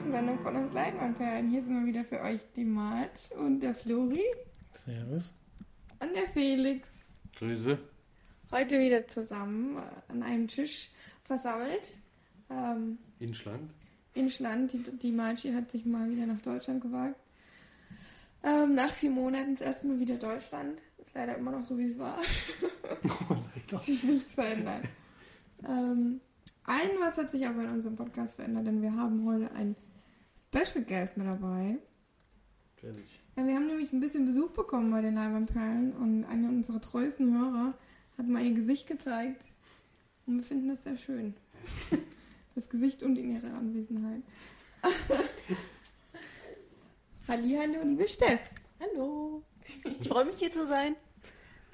neuesten Sendung von uns Leinwandperlen. Hier sind wir wieder für euch die Mart und der Flori. Servus. Und der Felix. Grüße. Heute wieder zusammen äh, an einem Tisch versammelt. Ähm, in Schland. In Schland. Die, die Marci hat sich mal wieder nach Deutschland gewagt. Ähm, nach vier Monaten das erste Mal wieder Deutschland. Ist leider immer noch so, wie es war. Oh, leider. Sich nichts verändert. ähm, ein was hat sich aber in unserem Podcast verändert, denn wir haben heute einen Special Guest mit dabei. Natürlich. Ja, wir haben nämlich ein bisschen Besuch bekommen bei den Leinwandperlen und einer unserer treuesten Hörer hat mal ihr Gesicht gezeigt und wir finden das sehr schön. Das Gesicht und in ihrer Anwesenheit. Hallihallo, liebe Steff. Hallo. Ich freue mich hier zu sein.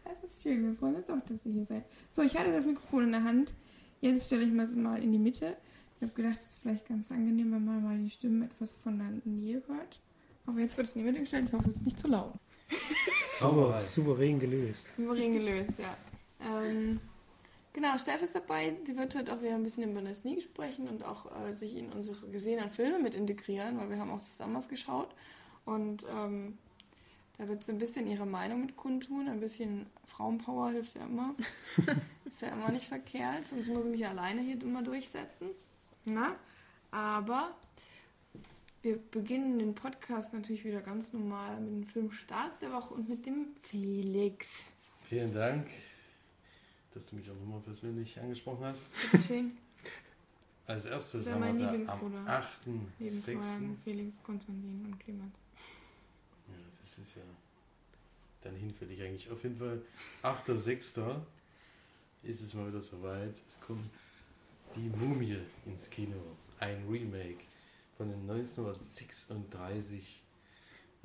Das ist schön. Wir freuen uns auch, dass ihr hier seid. So, ich hatte das Mikrofon in der Hand. Jetzt stelle ich mal mal in die Mitte. Ich habe gedacht, es ist vielleicht ganz angenehm, wenn man mal die Stimmen etwas von der Nähe hört. Aber jetzt wird es Mitte gestellt. Ich hoffe, es ist nicht zu laut. Sauber, souverän gelöst. Souverän gelöst, ja. Ähm, genau, Steff ist dabei. Sie wird heute auch wieder ein bisschen über das Sneak sprechen und auch äh, sich in unsere gesehenen Filme mit integrieren, weil wir haben auch zusammen was geschaut. Und ähm, da wird sie ein bisschen ihre Meinung mit kundtun. Ein bisschen Frauenpower hilft ja immer. ist ja immer nicht verkehrt, sonst muss ich mich alleine hier immer durchsetzen. Na? Aber wir beginnen den Podcast natürlich wieder ganz normal mit dem Film Starts der Woche und mit dem Felix. Vielen Dank, dass du mich auch nochmal persönlich angesprochen hast. Schön. Als erstes haben wir da am 8.6. Felix, Konstantin und Clemens. Ja, das ist ja dann hinfällig eigentlich. Auf jeden Fall 8.6. ist es mal wieder soweit. Es kommt die Mumie ins Kino. Ein Remake von den 1936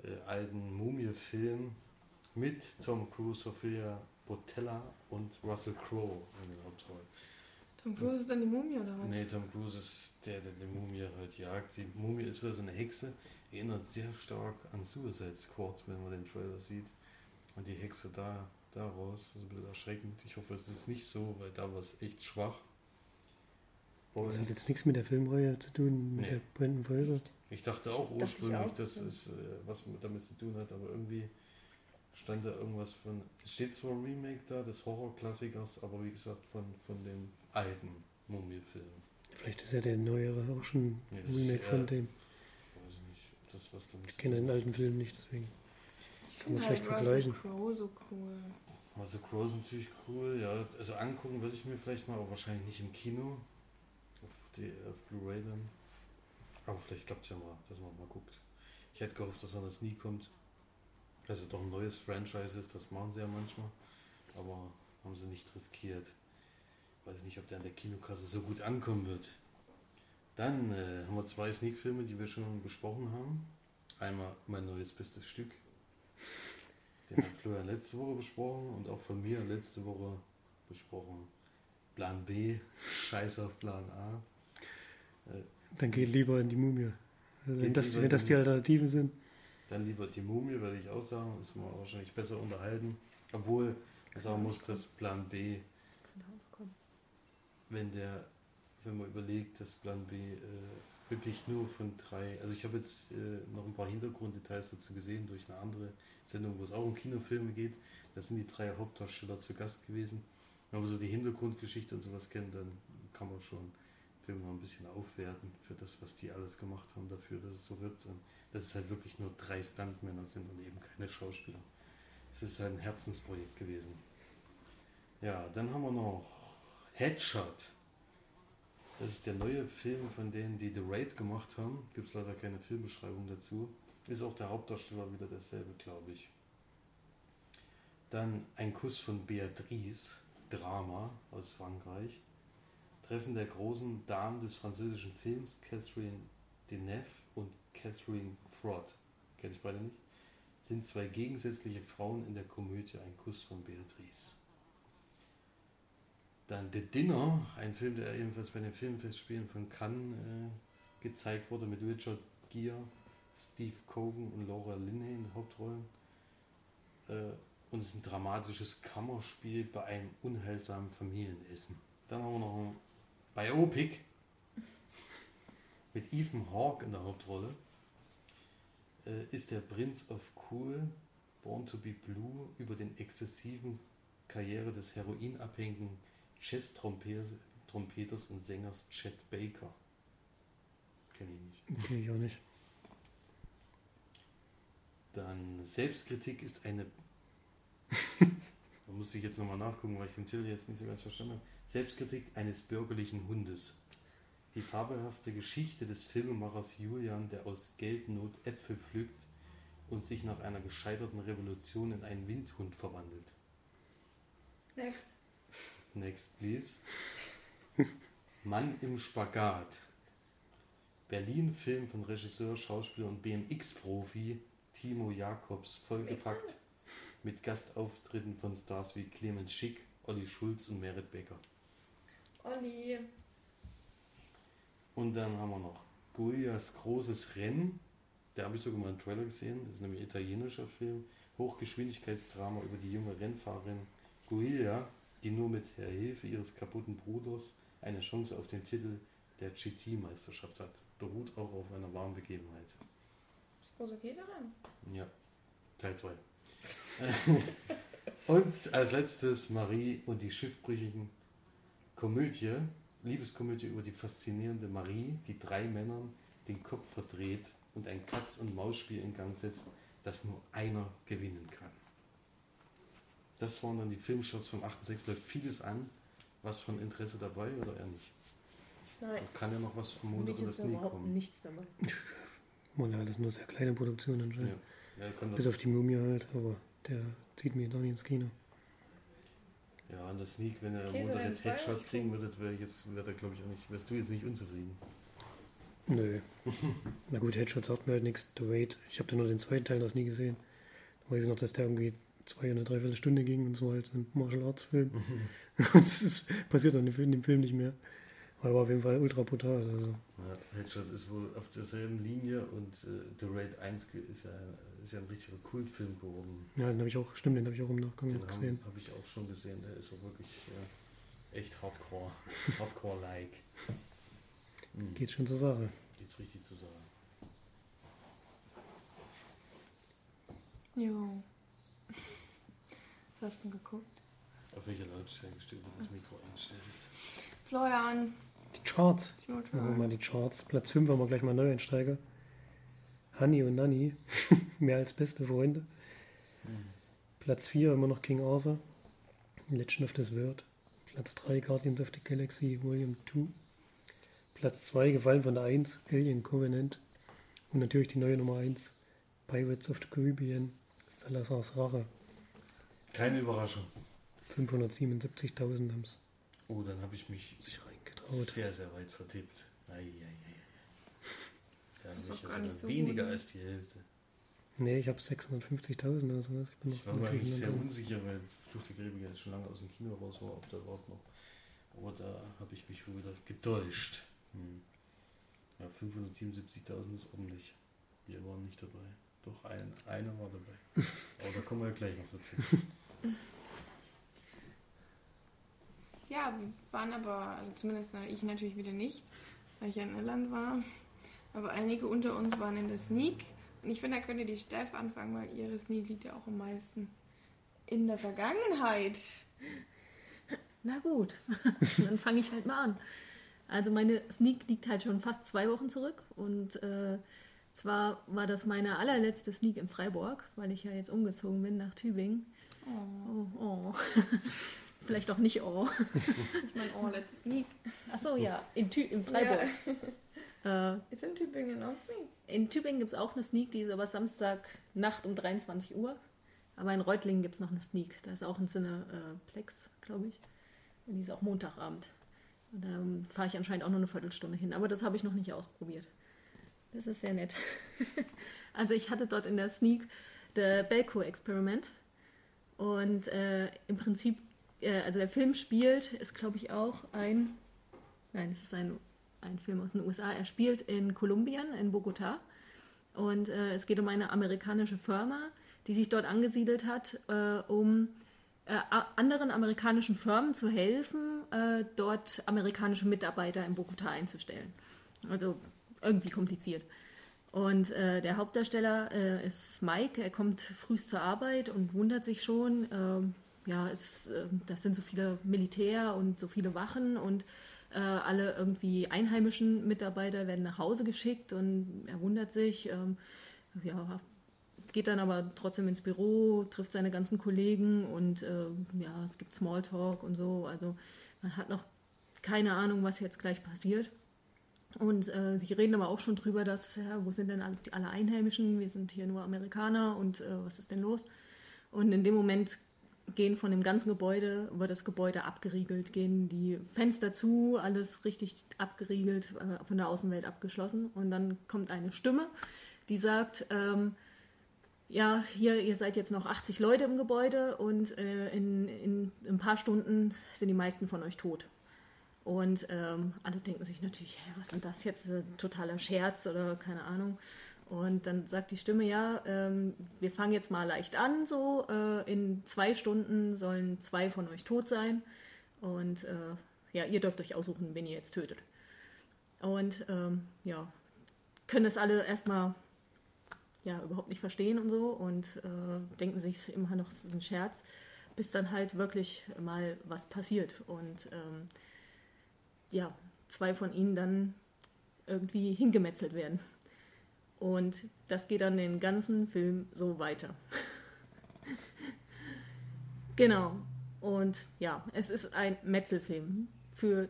äh, alten Mumie-Film mit Tom Cruise, Sophia Botella und Russell Crowe in den Hauptrollen. Tom Cruise ist dann die Mumie oder was? Nee, Tom Cruise ist der, der die Mumie halt jagt. Die Mumie ist wieder so eine Hexe, erinnert sehr stark an Suicide Squad, wenn man den Trailer sieht. Und die Hexe da, daraus, also ein bisschen erschreckend. Ich hoffe, es ist nicht so, weil da war es echt schwach. Und das hat jetzt nichts mit der Filmreihe zu tun, mit nee. der Brandon Fraser. Ich dachte auch ursprünglich, dachte auch, dass ja. es äh, was damit zu tun hat, aber irgendwie stand da irgendwas von. Es steht zwar ein Remake da des Horrorklassikers, aber wie gesagt von, von dem alten Mumie-Film. Vielleicht ist ja der neuere auch schon ein Remake von dem. Weiß ich nicht, das was damit. Ich kenne den alten Film nicht, deswegen. Ich kann man halt schlecht vergleichen. Crow so cool. Also Crow ist natürlich cool, ja. Also angucken würde ich mir vielleicht mal, aber wahrscheinlich nicht im Kino. Die, auf Blu-ray dann. Aber vielleicht klappt es ja mal, dass man mal guckt. Ich hätte gehofft, dass er das nie kommt. Also doch ein neues Franchise ist, das machen sie ja manchmal. Aber haben sie nicht riskiert. Weiß nicht, ob der an der Kinokasse so gut ankommen wird. Dann äh, haben wir zwei Sneak-Filme, die wir schon besprochen haben. Einmal mein neues bestes Stück. Den hat Florian letzte Woche besprochen und auch von mir letzte Woche besprochen. Plan B, Scheiß auf Plan A. Dann geht lieber in die Mumie. Wenn, das, wenn das die Alternativen sind. Dann lieber die Mumie, würde ich auch sagen. Ist man wahrscheinlich besser unterhalten. Obwohl, ich sagen muss, dass Plan B, wenn der, wenn man überlegt, dass Plan B äh, wirklich nur von drei, also ich habe jetzt äh, noch ein paar Hintergrunddetails dazu gesehen durch eine andere Sendung, wo es auch um Kinofilme geht. Da sind die drei Hauptdarsteller zu Gast gewesen. Wenn man so die Hintergrundgeschichte und sowas kennt, dann kann man schon Film noch ein bisschen aufwerten für das, was die alles gemacht haben dafür, dass es so wird. Und dass es halt wirklich nur drei Stuntmänner sind und eben keine Schauspieler. Es ist halt ein Herzensprojekt gewesen. Ja, dann haben wir noch Headshot. Das ist der neue Film von denen, die The Raid gemacht haben. Gibt es leider keine Filmbeschreibung dazu. Ist auch der Hauptdarsteller wieder derselbe, glaube ich. Dann Ein Kuss von Beatrice, Drama aus Frankreich. Treffen der großen Damen des französischen Films, Catherine Deneuve und Catherine Fraud, kenne ich beide nicht, sind zwei gegensätzliche Frauen in der Komödie Ein Kuss von Beatrice. Dann The Dinner, ein Film, der ebenfalls bei den Filmfestspielen von Cannes äh, gezeigt wurde, mit Richard Gere, Steve Cogan und Laura Linney in Hauptrollen. Äh, und es ist ein dramatisches Kammerspiel bei einem unheilsamen Familienessen. Dann haben wir noch Biopic mit Ethan Hawke in der Hauptrolle äh, ist der Prince of Cool, Born to be Blue, über den exzessiven Karriere des heroinabhängigen Jazz-Trompeters und Sängers Chet Baker. Kenne ich nicht. Okay, ich auch nicht. Dann Selbstkritik ist eine. da muss ich jetzt nochmal nachgucken, weil ich den Titel jetzt nicht so ganz verstanden habe. Selbstkritik eines bürgerlichen Hundes. Die fabelhafte Geschichte des Filmemachers Julian, der aus Geldnot Äpfel pflückt und sich nach einer gescheiterten Revolution in einen Windhund verwandelt. Next. Next, please. Mann im Spagat. Berlin-Film von Regisseur, Schauspieler und BMX-Profi Timo Jakobs, vollgepackt mit Gastauftritten von Stars wie Clemens Schick, Olli Schulz und Merit Becker. Olli. Und dann haben wir noch Goyas großes Rennen. Da habe ich sogar mal einen Trailer gesehen. Das ist nämlich ein italienischer Film. Hochgeschwindigkeitsdrama über die junge Rennfahrerin Guilla, die nur mit der Hilfe ihres kaputten Bruders eine Chance auf den Titel der GT-Meisterschaft hat. Beruht auch auf einer wahren Begebenheit. Das große Käserennen. Ja, Teil 2. und als letztes Marie und die schiffbrüchigen Komödie, Liebeskomödie über die faszinierende Marie, die drei Männern den Kopf verdreht und ein Katz- und Maus-Spiel in Gang setzt, das nur einer gewinnen kann. Das waren dann die Filmshots vom 8.6. Läuft vieles an. Was von Interesse dabei oder eher nicht? Nein. Kann ja noch was vom Montag mich oder ist da Sneak überhaupt kommen. nichts dabei. Mal alles nur sehr kleine Produktionen Ja. anscheinend. Ja, Bis das, auf die Mumie halt, aber der zieht mich jetzt auch nicht ins Kino. ja, an der Sneak, wenn ihr am Montag jetzt Headshot kriegen würdet, wäre jetzt, wäre da glaube ich auch nicht, wärst du jetzt nicht unzufrieden. Nö. Na gut, Headshot sagt mir halt nichts. The Wait. Ich habe da nur den zweiten Teil das nie gesehen. Da weiß ich noch, dass der irgendwie zwei oder dreiviertel Stunde ging und so halt so ein Martial Arts Film. das ist, passiert dann in dem Film nicht mehr. Aber war auf jeden Fall ultra brutal. Also. Ja, Headshot ist wohl auf derselben Linie und äh, The Raid 1 ge- ist ja, ist ja ein richtiger Kultfilm geworden. Ja, den habe ich auch, stimmt, den habe ich auch im Nachgang Den habe gesehen. hab ich auch schon gesehen. Der ist auch wirklich äh, echt hardcore. Hardcore-like. Mhm. Geht schon zur Sache. Geht's richtig zu sagen. Jo. Was hast du denn geguckt? Auf welcher Lautstärke steht, wenn das Mikro eingestellt ist? Florian. Die Charts. turn. mal die Charts. Platz 5 haben wir gleich mal Neueinsteiger. Honey und Nanny. Mehr als beste Freunde. Platz 4 immer noch King Arthur. Legend of the Word. Platz 3 Guardians of the Galaxy Volume 2. Platz 2 Gefallen von der 1 Alien Covenant. Und natürlich die neue Nummer 1 Pirates of the Caribbean. Salazar's Rache. Keine Überraschung. 577.000 haben es Oh, dann habe ich mich sich reingetraut. sehr, sehr weit vertippt. Ei, ei, ei. Ja, ist mich gar nicht ja so weniger gut. als die Hälfte. Nee, ich habe 650.000 oder sowas. Ich bin Ich war mir eigentlich sehr der- unsicher, weil Flucht der Karibik jetzt schon lange aus dem Kino raus war, ob da überhaupt noch. Aber da habe ich mich wohl wieder getäuscht. Hm. Ja, 577.000 ist ordentlich. Wir waren nicht dabei. Doch, ein, einer war dabei. Aber da kommen wir ja gleich noch dazu. Ja, wir waren aber, also zumindest ich natürlich wieder nicht, weil ich ja in Irland war. Aber einige unter uns waren in der Sneak. Und ich finde, da könnte die Steff anfangen, weil ihre Sneak liegt ja auch am meisten in der Vergangenheit. Na gut, dann fange ich halt mal an. Also meine Sneak liegt halt schon fast zwei Wochen zurück und äh, zwar war das meine allerletzte Sneak in Freiburg, weil ich ja jetzt umgezogen bin nach Tübingen. Oh, Oh, oh. Vielleicht auch nicht oh. ich meine, oh, letzte Sneak. Ach so, ja, in, Tü in Freiburg. Äh, Ist in Tübingen auch Sneak? in Tübingen gibt es auch eine Sneak, die ist aber Samstag Nacht um 23 Uhr. Aber in Reutlingen gibt es noch eine Sneak. Da ist auch ein Cineplex, glaube ich. Und die ist auch Montagabend. Und da ähm, fahre ich anscheinend auch nur eine Viertelstunde hin. Aber das habe ich noch nicht ausprobiert. Das ist sehr nett. also ich hatte dort in der Sneak The Belko Experiment. Und äh, im Prinzip, äh, also der Film spielt, ist glaube ich auch ein, nein, es ist ein, ein Film aus den USA. Er spielt in Kolumbien, in Bogotá. Und äh, es geht um eine amerikanische Firma, die sich dort angesiedelt hat, äh, um äh, anderen amerikanischen Firmen zu helfen, äh, dort amerikanische Mitarbeiter in Bogotá einzustellen. Also irgendwie kompliziert. Und äh, der Hauptdarsteller äh, ist Mike, er kommt frühst zur Arbeit und wundert sich schon, ähm, ja, es, äh, das sind so viele Militär und so viele Wachen und äh, alle irgendwie einheimischen Mitarbeiter werden nach Hause geschickt und er wundert sich, ähm, ja, geht dann aber trotzdem ins Büro, trifft seine ganzen Kollegen und äh, ja, es gibt Smalltalk und so. Also man hat noch keine Ahnung, was jetzt gleich passiert. Und äh, sie reden aber auch schon drüber, dass, ja, wo sind denn alle, alle Einheimischen? Wir sind hier nur Amerikaner und äh, was ist denn los? Und in dem Moment gehen von dem ganzen Gebäude, wird das Gebäude abgeriegelt, gehen die Fenster zu, alles richtig abgeriegelt, äh, von der Außenwelt abgeschlossen. Und dann kommt eine Stimme, die sagt, ähm, ja, hier, ihr seid jetzt noch 80 Leute im Gebäude und äh, in, in, in, ein paar Stunden sind die meisten von euch tot. Und ähm, alle denken sich natürlich, hä, was ist das jetzt? Ein totaler Scherz oder keine Ahnung. Und dann sagt die Stimme, ja, ähm, wir fangen jetzt mal leicht an, so äh, in zwei Stunden sollen zwei von euch tot sein. Und äh, ja, ihr dürft euch aussuchen, wen ihr jetzt tötet. Und ähm, ja, können das alle erstmal ja überhaupt nicht verstehen und so und äh, denken sich immer noch, es ist ein Scherz, bis dann halt wirklich mal was passiert. Und ähm, ja, zwei von ihnen dann irgendwie hingemetzelt werden. Und das geht dann den ganzen Film so weiter. genau. Und ja, es ist ein Metzelfilm für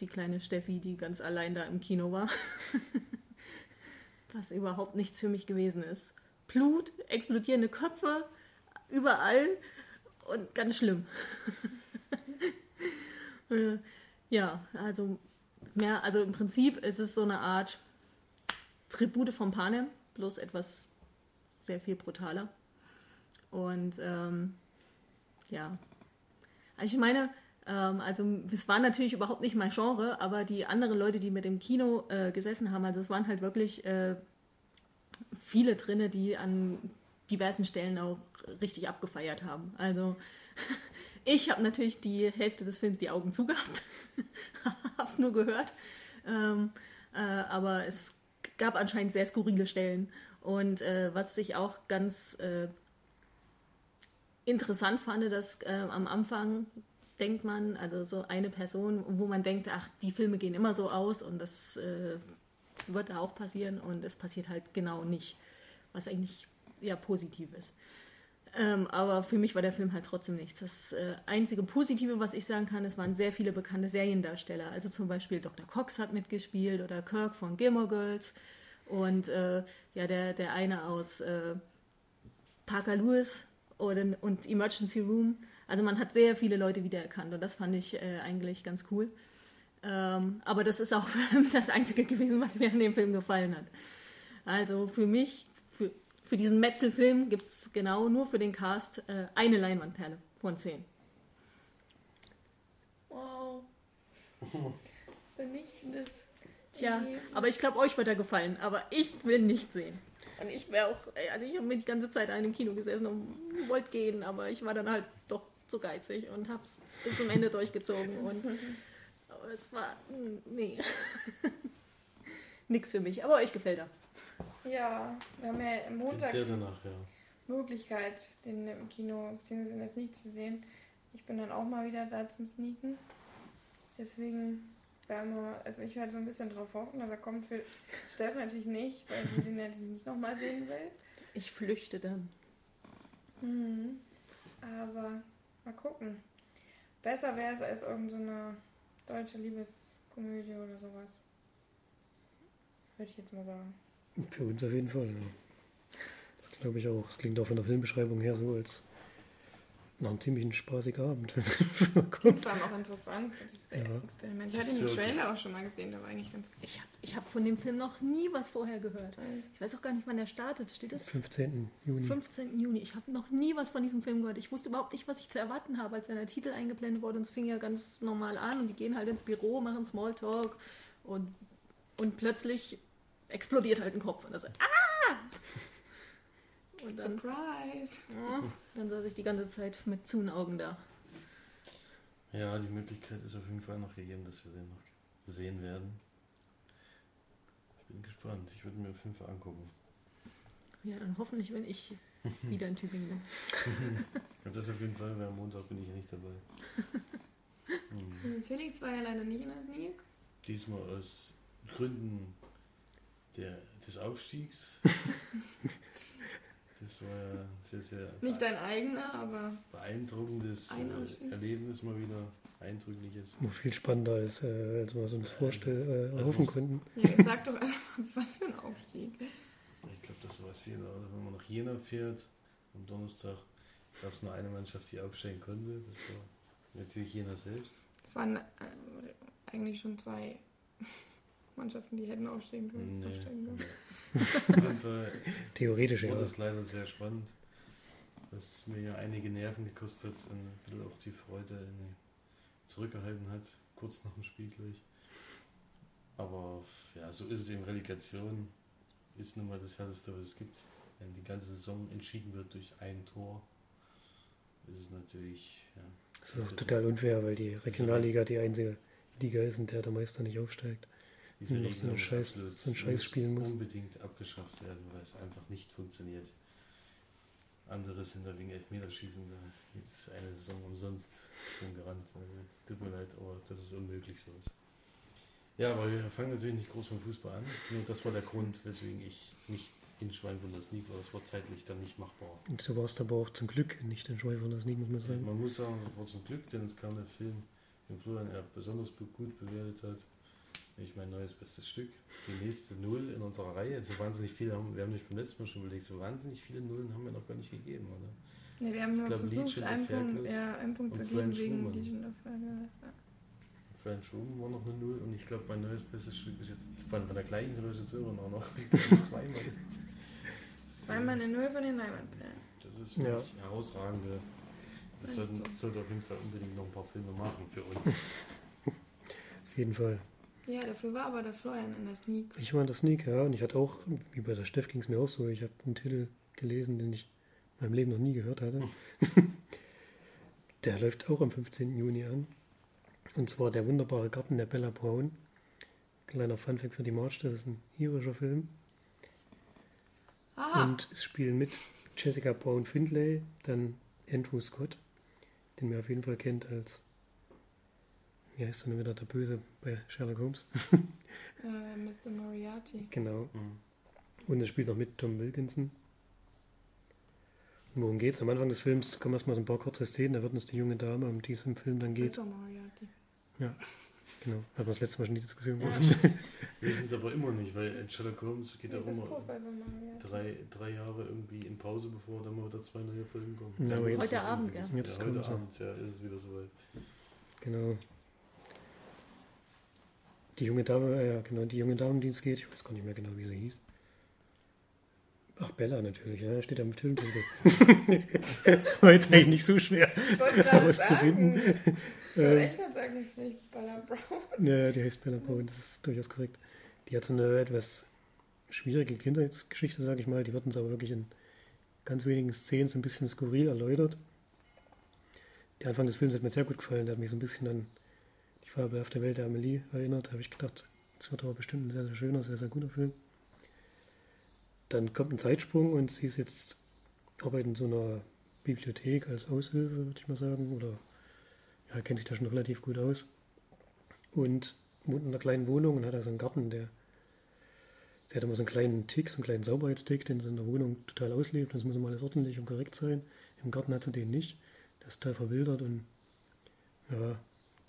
die kleine Steffi, die ganz allein da im Kino war. Was überhaupt nichts für mich gewesen ist. Blut, explodierende Köpfe, überall und ganz schlimm. ja, also mehr, also im Prinzip ist es so eine Art Tribute von Panem, bloß etwas sehr viel brutaler. Und ähm, ja, also ich meine, ähm, also es war natürlich überhaupt nicht mein Genre, aber die anderen Leute, die mit dem Kino äh, gesessen haben, also es waren halt wirklich äh, viele drinne, die an diversen Stellen auch richtig abgefeiert haben. Also ich habe natürlich die Hälfte des Films die Augen zugehabt, hab's nur gehört, ähm, äh, aber es gab anscheinend sehr skurrile Stellen. Und äh, was ich auch ganz äh, interessant fand, dass äh, am Anfang denkt man, also so eine Person, wo man denkt, ach, die Filme gehen immer so aus und das äh, wird da auch passieren und es passiert halt genau nicht, was eigentlich ja positiv ist. Ähm, aber für mich war der Film halt trotzdem nichts. Das äh, einzige Positive, was ich sagen kann, es waren sehr viele bekannte Seriendarsteller. Also zum Beispiel Dr. Cox hat mitgespielt oder Kirk von Gilmore Girls und äh, ja, der, der eine aus äh, Parker Lewis oder, und Emergency Room. Also man hat sehr viele Leute wiedererkannt und das fand ich äh, eigentlich ganz cool. Ähm, aber das ist auch das Einzige gewesen, was mir an dem Film gefallen hat. Also für mich, für, diesen Metzelfilm gibt es genau nur für den Cast äh, eine Leinwandperle von zehn. Wow. Vernichtendes. Tja, aber ich glaube, euch wird er gefallen, aber ich will nicht sehen. Und ich wäre auch, also ich habe mir die ganze Zeit in einem Kino gesessen und wollte gehen, aber ich war dann halt doch zu geizig und habe es bis zum Ende durchgezogen. Und aber es war, nee, nix für mich. Aber euch gefällt er. Ja, wir haben ja am Montag Sehr danach, ja. Möglichkeit, den im Kino bzw. in der Sneak zu sehen. Ich bin dann auch mal wieder da zum Sneaken. Deswegen werden wir, also ich werde so ein bisschen drauf hoffen, dass er kommt für Steffen natürlich nicht, weil sie den natürlich nicht nochmal sehen will. Ich flüchte dann. Mhm. Aber mal gucken. Besser wäre es als irgendeine so deutsche Liebeskomödie oder sowas. Würde ich jetzt mal sagen. Für uns auf jeden Fall. Ja. Das glaube ich auch. Das klingt auch von der Filmbeschreibung her so, als nach einem ziemlich spaßigen Abend. Klingt vor allem auch interessant, so dieses Ja. Experiment. Ich hatte So, den okay. Trailer auch schon mal gesehen, der war eigentlich ganz Ich habe ich hab von dem Film noch nie was vorher gehört. Ich weiß auch gar nicht, wann der startet. Steht es? 15. Juni. 15. Juni. Ich habe noch nie was von diesem Film gehört. Ich wusste überhaupt nicht, was ich zu erwarten habe, als der Titel eingeblendet wurde. Und es fing ja ganz normal an. Und die gehen halt ins Büro, machen Smalltalk. Und, und plötzlich explodiert halt ein Kopf. Und, das, ah! und dann, Surprise! ja, dann saß ich die ganze Zeit mit zuen Augen da. Ja, die Möglichkeit ist auf jeden Fall noch gegeben, dass wir den noch sehen werden. Bin gespannt. Ich würde mir fünf angucken. Ja, dann hoffentlich, wenn ich wieder in Tübingen bin. Und das auf jeden Fall, weil am Montag bin ich ja nicht dabei. Hm. Felix war ja leider nicht in der Sneak. Diesmal aus Gründen der, des Aufstiegs. Das war ja sehr, sehr Nicht dein eigener, aber beeindruckendes Ein äh. Erlebnis mal wieder. Eindrückliches. Wo viel spannender ist, äh, als wir es uns vorstellen, äh, Also erhoffen konnten. ja, sag doch einfach, was für ein Aufstieg. Ich glaube, das war Jena. Oder wenn man nach Jena fährt, am Donnerstag gab es nur eine Mannschaft, die aufsteigen konnte. Das war natürlich Jena selbst. Es waren äh, eigentlich schon zwei Mannschaften, die hätten aufsteigen können. Nee. Aufsteigen können. Theoretisch ja. wurde es leider sehr spannend. Was mir ja einige Nerven gekostet und ein bisschen auch die Freude zurückgehalten hat, kurz nach dem Spiel gleich. Aber ja, so ist es in Relegation. Ist nun mal das Härteste, was es gibt. Wenn die ganze Saison entschieden wird durch ein Tor, ist es natürlich, ja. Das ist auch total unfair, weil die Regionalliga die einzige Liga ist, in der der Meister nicht aufsteigt. Diese so Regelung eine ist Scheiß- so ein Scheiß spielen muss. unbedingt abgeschafft werden, weil es einfach nicht funktioniert. Andere sind da wegen Elfmeterschießen jetzt eine Saison umsonst schon gerannt. Tut mir leid, aber das ist unmöglich sowas. Ja, aber wir fangen natürlich nicht groß vom Fußball an. Nur das war der Grund, weswegen ich nicht in Schweinwunder Sneak war. Das war zeitlich dann nicht machbar. Und so war es aber auch zum Glück nicht in nicht, muss man sagen. Man muss sagen, es war zum Glück, denn es kam der Film, den Florian ja besonders gut bewertet hat. Nämlich mein neues bestes Stück. Die nächste Null in unserer Reihe. So wahnsinnig viele haben, wir haben nicht beim letzten Mal schon überlegt, so wahnsinnig viele Nullen haben wir noch gar nicht gegeben, oder? Ja, wir haben nur glaub, versucht, einen Punkt, ja, einen Punkt zu geben French wegen Woman. Legion of Fergal. Ja. French Room war noch eine Null und ich glaube, mein neues bestes Stück ist jetzt von, von der gleichen Regisseurin auch noch. Zweimal. Zweimal eine Null von den Leinwandperlen. Das ist Ja. herausragende. Sollten, das sollte auf jeden Fall unbedingt noch ein paar Filme machen für uns. Auf jeden Fall. Ja, dafür war aber der Florian in der Sneak. Ich war in der Sneak, ja, und ich hatte auch, wie bei der Steff ging es mir auch so, ich habe einen Titel gelesen, den ich in meinem Leben noch nie gehört hatte. der läuft auch am 15. Juni an. Und zwar Der wunderbare Garten der Bella Braun. Kleiner Funfact für die March, das ist ein irischer Film. Aha! Und es spielen mit Jessica Brown Findlay, dann Andrew Scott, den man auf jeden Fall kennt als, wie heißt er denn wieder, der Böse bei Sherlock Holmes. Äh, Mr. Moriarty. Genau. Mhm. Und es spielt noch mit Tom Wilkinson. Und worum geht's? Am Anfang des Films kommen erstmal so ein paar kurze Szenen, da wird uns die junge Dame, um die es im Film dann geht. Mr. Moriarty. Genau, hatten wir das letzte Mal schon die Diskussion Ja, gehabt. Wir sind es aber immer nicht, weil in Sherlock Holmes geht ja auch immer drei, drei Jahre irgendwie in Pause, bevor dann mal wieder zwei neue Folgen kommen. Ja, aber jetzt- Heute Abend, ja. Jetzt ja, heute. Abend, ja, ist es wieder soweit. Genau. Die junge Dame, ja genau, die junge Dame, die es geht, ich weiß gar nicht mehr genau, wie sie hieß. Ach, Bella natürlich, ja, steht am Filmtitel. War jetzt eigentlich nicht so schwer. Ich wollte gerade Was zu sagen. finden. Ich wollte Ähm, echt sagen, es ist nicht Bella Brown. Ja, die heißt Bella Brown, das ist durchaus korrekt. Die hat so eine etwas schwierige Kindheitsgeschichte, sage ich mal. Die wird uns aber wirklich in ganz wenigen Szenen so ein bisschen skurril erläutert. Der Anfang des Films hat mir sehr gut gefallen. Der hat mich so ein bisschen an die fabelhafte Welt der Amelie erinnert. Habe ich gedacht, das wird aber bestimmt ein sehr, sehr schöner, sehr, sehr guter Film. Dann kommt ein Zeitsprung und sie ist jetzt arbeitet in so einer Bibliothek als Aushilfe, würde ich mal sagen. Oder ja, kennt sich da schon relativ gut aus und wohnt in einer kleinen Wohnung und hat also einen Garten, der sie hat immer so einen kleinen Tick, so einen kleinen Sauberheitstick, den sie in der Wohnung total auslebt. Und es muss immer alles ordentlich und korrekt sein. Im Garten hat sie den nicht. Der ist total verwildert und ja,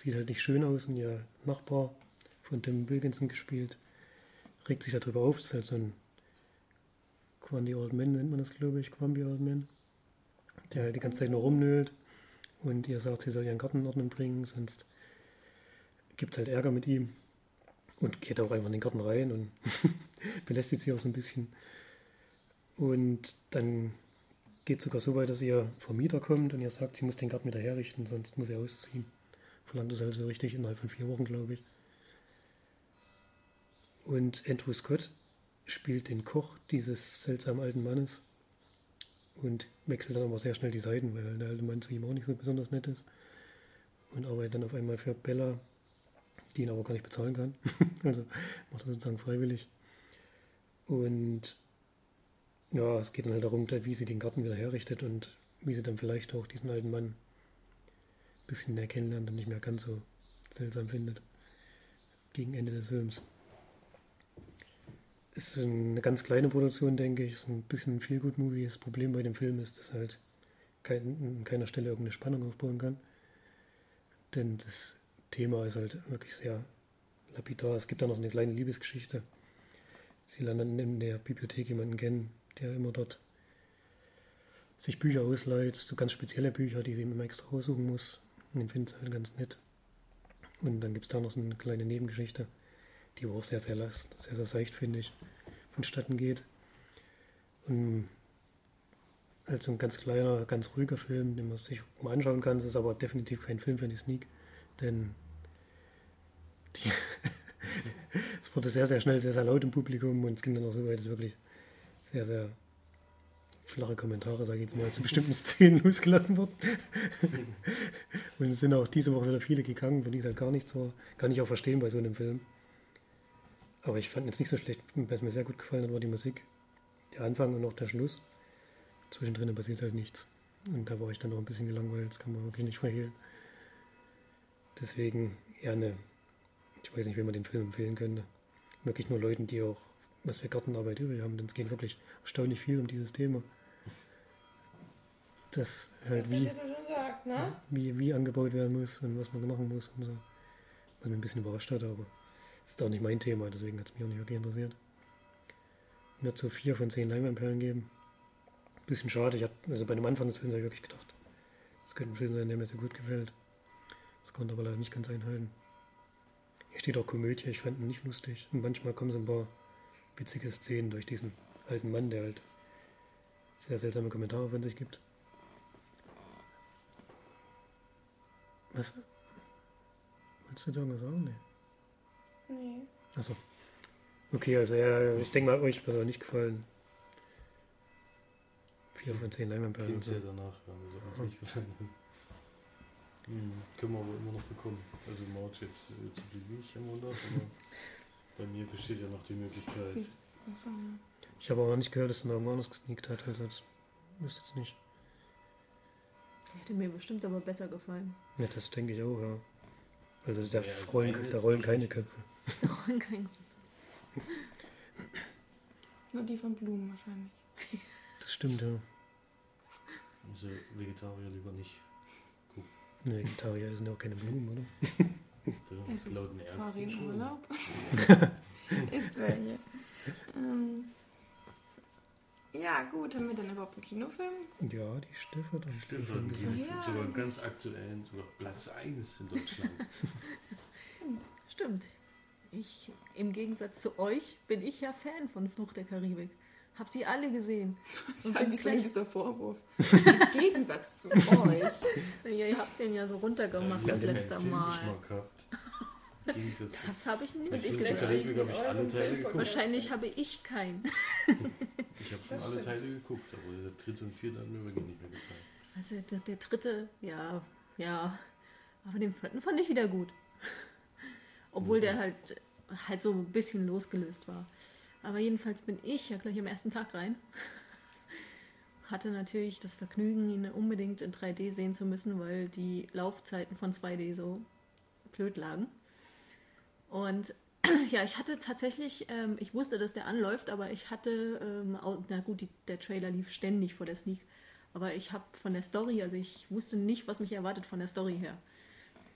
sieht halt nicht schön aus. Und ihr Nachbar von Tim Wilkinson gespielt, regt sich darüber auf. Das ist halt so ein Quandy Old Man, nennt man das, glaube ich, Quambi Old Man, der halt die ganze Zeit nur rumnölt und ihr sagt, sie soll ihren Garten in Ordnung bringen, sonst gibt es halt Ärger mit ihm und geht auch einfach in den Garten rein und belästigt sie auch so ein bisschen. Und dann geht sogar so weit, dass ihr Vermieter kommt und ihr sagt, sie muss den Garten wieder herrichten, sonst muss er ausziehen. Das also richtig innerhalb von vier Wochen, glaube ich. Und Andrew Scott spielt den Koch dieses seltsamen alten Mannes und wechselt dann aber sehr schnell die Seiten, weil der alte Mann zu ihm auch nicht so besonders nett ist. Und arbeitet dann auf einmal für Bella, die ihn aber gar nicht bezahlen kann. also macht er sozusagen freiwillig. Und ja, es geht dann halt darum, wie sie den Garten wieder herrichtet und wie sie dann vielleicht auch diesen alten Mann bisschen mehr kennenlernt und nicht mehr ganz so seltsam findet. Gegen Ende des Films. Ist eine ganz kleine Produktion, denke ich. Ist ein bisschen ein Feel-Good-Movie. Das Problem bei dem Film ist, dass halt kein, an keiner Stelle irgendeine Spannung aufbauen kann. Denn das Thema ist halt wirklich sehr lapidar. Es gibt da noch so eine kleine Liebesgeschichte. Sie lernen in der Bibliothek jemanden kennen, der immer dort sich Bücher ausleiht, so ganz spezielle Bücher, die sie immer extra raussuchen muss. Den findet sie halt ganz nett. Und dann gibt es da noch so eine kleine Nebengeschichte, die auch sehr, sehr last, sehr, sehr seicht, finde ich, vonstatten geht. Und also ein ganz kleiner, ganz ruhiger Film, den man sich mal anschauen kann. Es ist aber definitiv kein Film für die Sneak, denn die es wurde sehr, sehr schnell sehr, sehr laut im Publikum und es ging dann auch so weit, dass wirklich sehr, sehr flache Kommentare, sage ich jetzt mal, zu bestimmten Szenen losgelassen wurden. und es sind auch diese Woche wieder viele gegangen, die es halt gar nichts war. Kann ich auch verstehen bei so einem Film. Aber ich fand jetzt nicht so schlecht. Was mir sehr gut gefallen hat, war die Musik. Der Anfang und auch der Schluss. Zwischendrin passiert halt nichts. Und da war ich dann auch ein bisschen gelangweilt. Das kann man wirklich nicht verhehlen. Deswegen eher eine, ich weiß nicht, wie man den Film empfehlen könnte. Wirklich nur Leuten, die auch was für Gartenarbeit übrig haben, denn es geht wirklich erstaunlich viel um dieses Thema. Das halt wie, sagt, ne? wie, wie angebaut werden muss und was man machen muss und so. Was mich ein bisschen überrascht hat, aber das ist auch nicht mein Thema, deswegen hat es mich auch nicht wirklich interessiert. Ich werde so vier von zehn Leinwandperlen geben. Bisschen schade, ich hab, also bei dem Anfang des Films habe ich wirklich gedacht, das könnte ein Film sein, der mir sehr gut gefällt. Das konnte aber leider nicht ganz einhalten. Hier steht auch Komödie, ich fand ihn nicht lustig. Und manchmal kommen so ein paar witzige Szenen durch diesen alten Mann, der halt sehr seltsame Kommentare von sich gibt. Was? Wolltest du sagen, was sagen? Nee. Nee. Achso. Okay, also ja, ich denke mal, euch wird er nicht gefallen. Vier von zehn Leinwandperlen Klingt so. sehr danach, wenn es uns nicht gefallen hat. Hm, können wir aber immer noch bekommen. Also March jetzt äh, zu blieb nicht am Montag, aber bei mir besteht ja noch die Möglichkeit. Ich habe aber noch nicht gehört, dass er noch irgendwo anders gesneakt hat, also das wüsste jetzt nicht. Der hätte mir bestimmt aber besser gefallen. Ja, das denke ich auch, ja. Also da, Ja, das rollen, eine da jetzt rollen keine Köpfe. Nur die von Blumen wahrscheinlich. Das stimmt, ja. Also Vegetarier lieber nicht. Ne, Vegetarier sind ja auch keine Blumen, oder? Da Also, laut den Ärzten schon. Urlaub. Ist welche. Ähm, ja, gut, haben wir dann überhaupt einen Kinofilm? Ja, die Steff hat einen Stimmt, Film hat gesagt. einen Ja. sogar ganz aktuellen, sogar Platz 1 in Deutschland. Stimmt. Ich, im Gegensatz zu euch, bin ich ja Fan von Fluch der Karibik. Habt ihr alle gesehen? So Und ein bin bisschen gleich, dieser Vorwurf. Im Gegensatz zu euch. ja, ihr habt den ja so runtergemacht Ja, das letzte Mal. Gehabt. Das habe ich nicht Ich habe mit ich alle eurem Teile geguckt. Wahrscheinlich habe ich keinen. Ich habe schon Das alle stimmt. Teile geguckt, aber der dritte und vierte hat mir wirklich nicht mehr gefallen. Also der, der dritte, ja, ja. Aber den vierten fand ich wieder gut. Obwohl der halt, halt so ein bisschen losgelöst war. Aber jedenfalls bin ich ja gleich am ersten Tag rein. Hatte natürlich das Vergnügen, ihn unbedingt in 3D sehen zu müssen, weil die Laufzeiten von 2D so blöd lagen. Und ja, ich hatte tatsächlich, ähm, ich wusste, dass der anläuft, aber ich hatte, ähm, na gut, die, der Trailer lief ständig vor der Sneak. Aber ich habe von der Story, also ich wusste nicht, was mich erwartet von der Story her.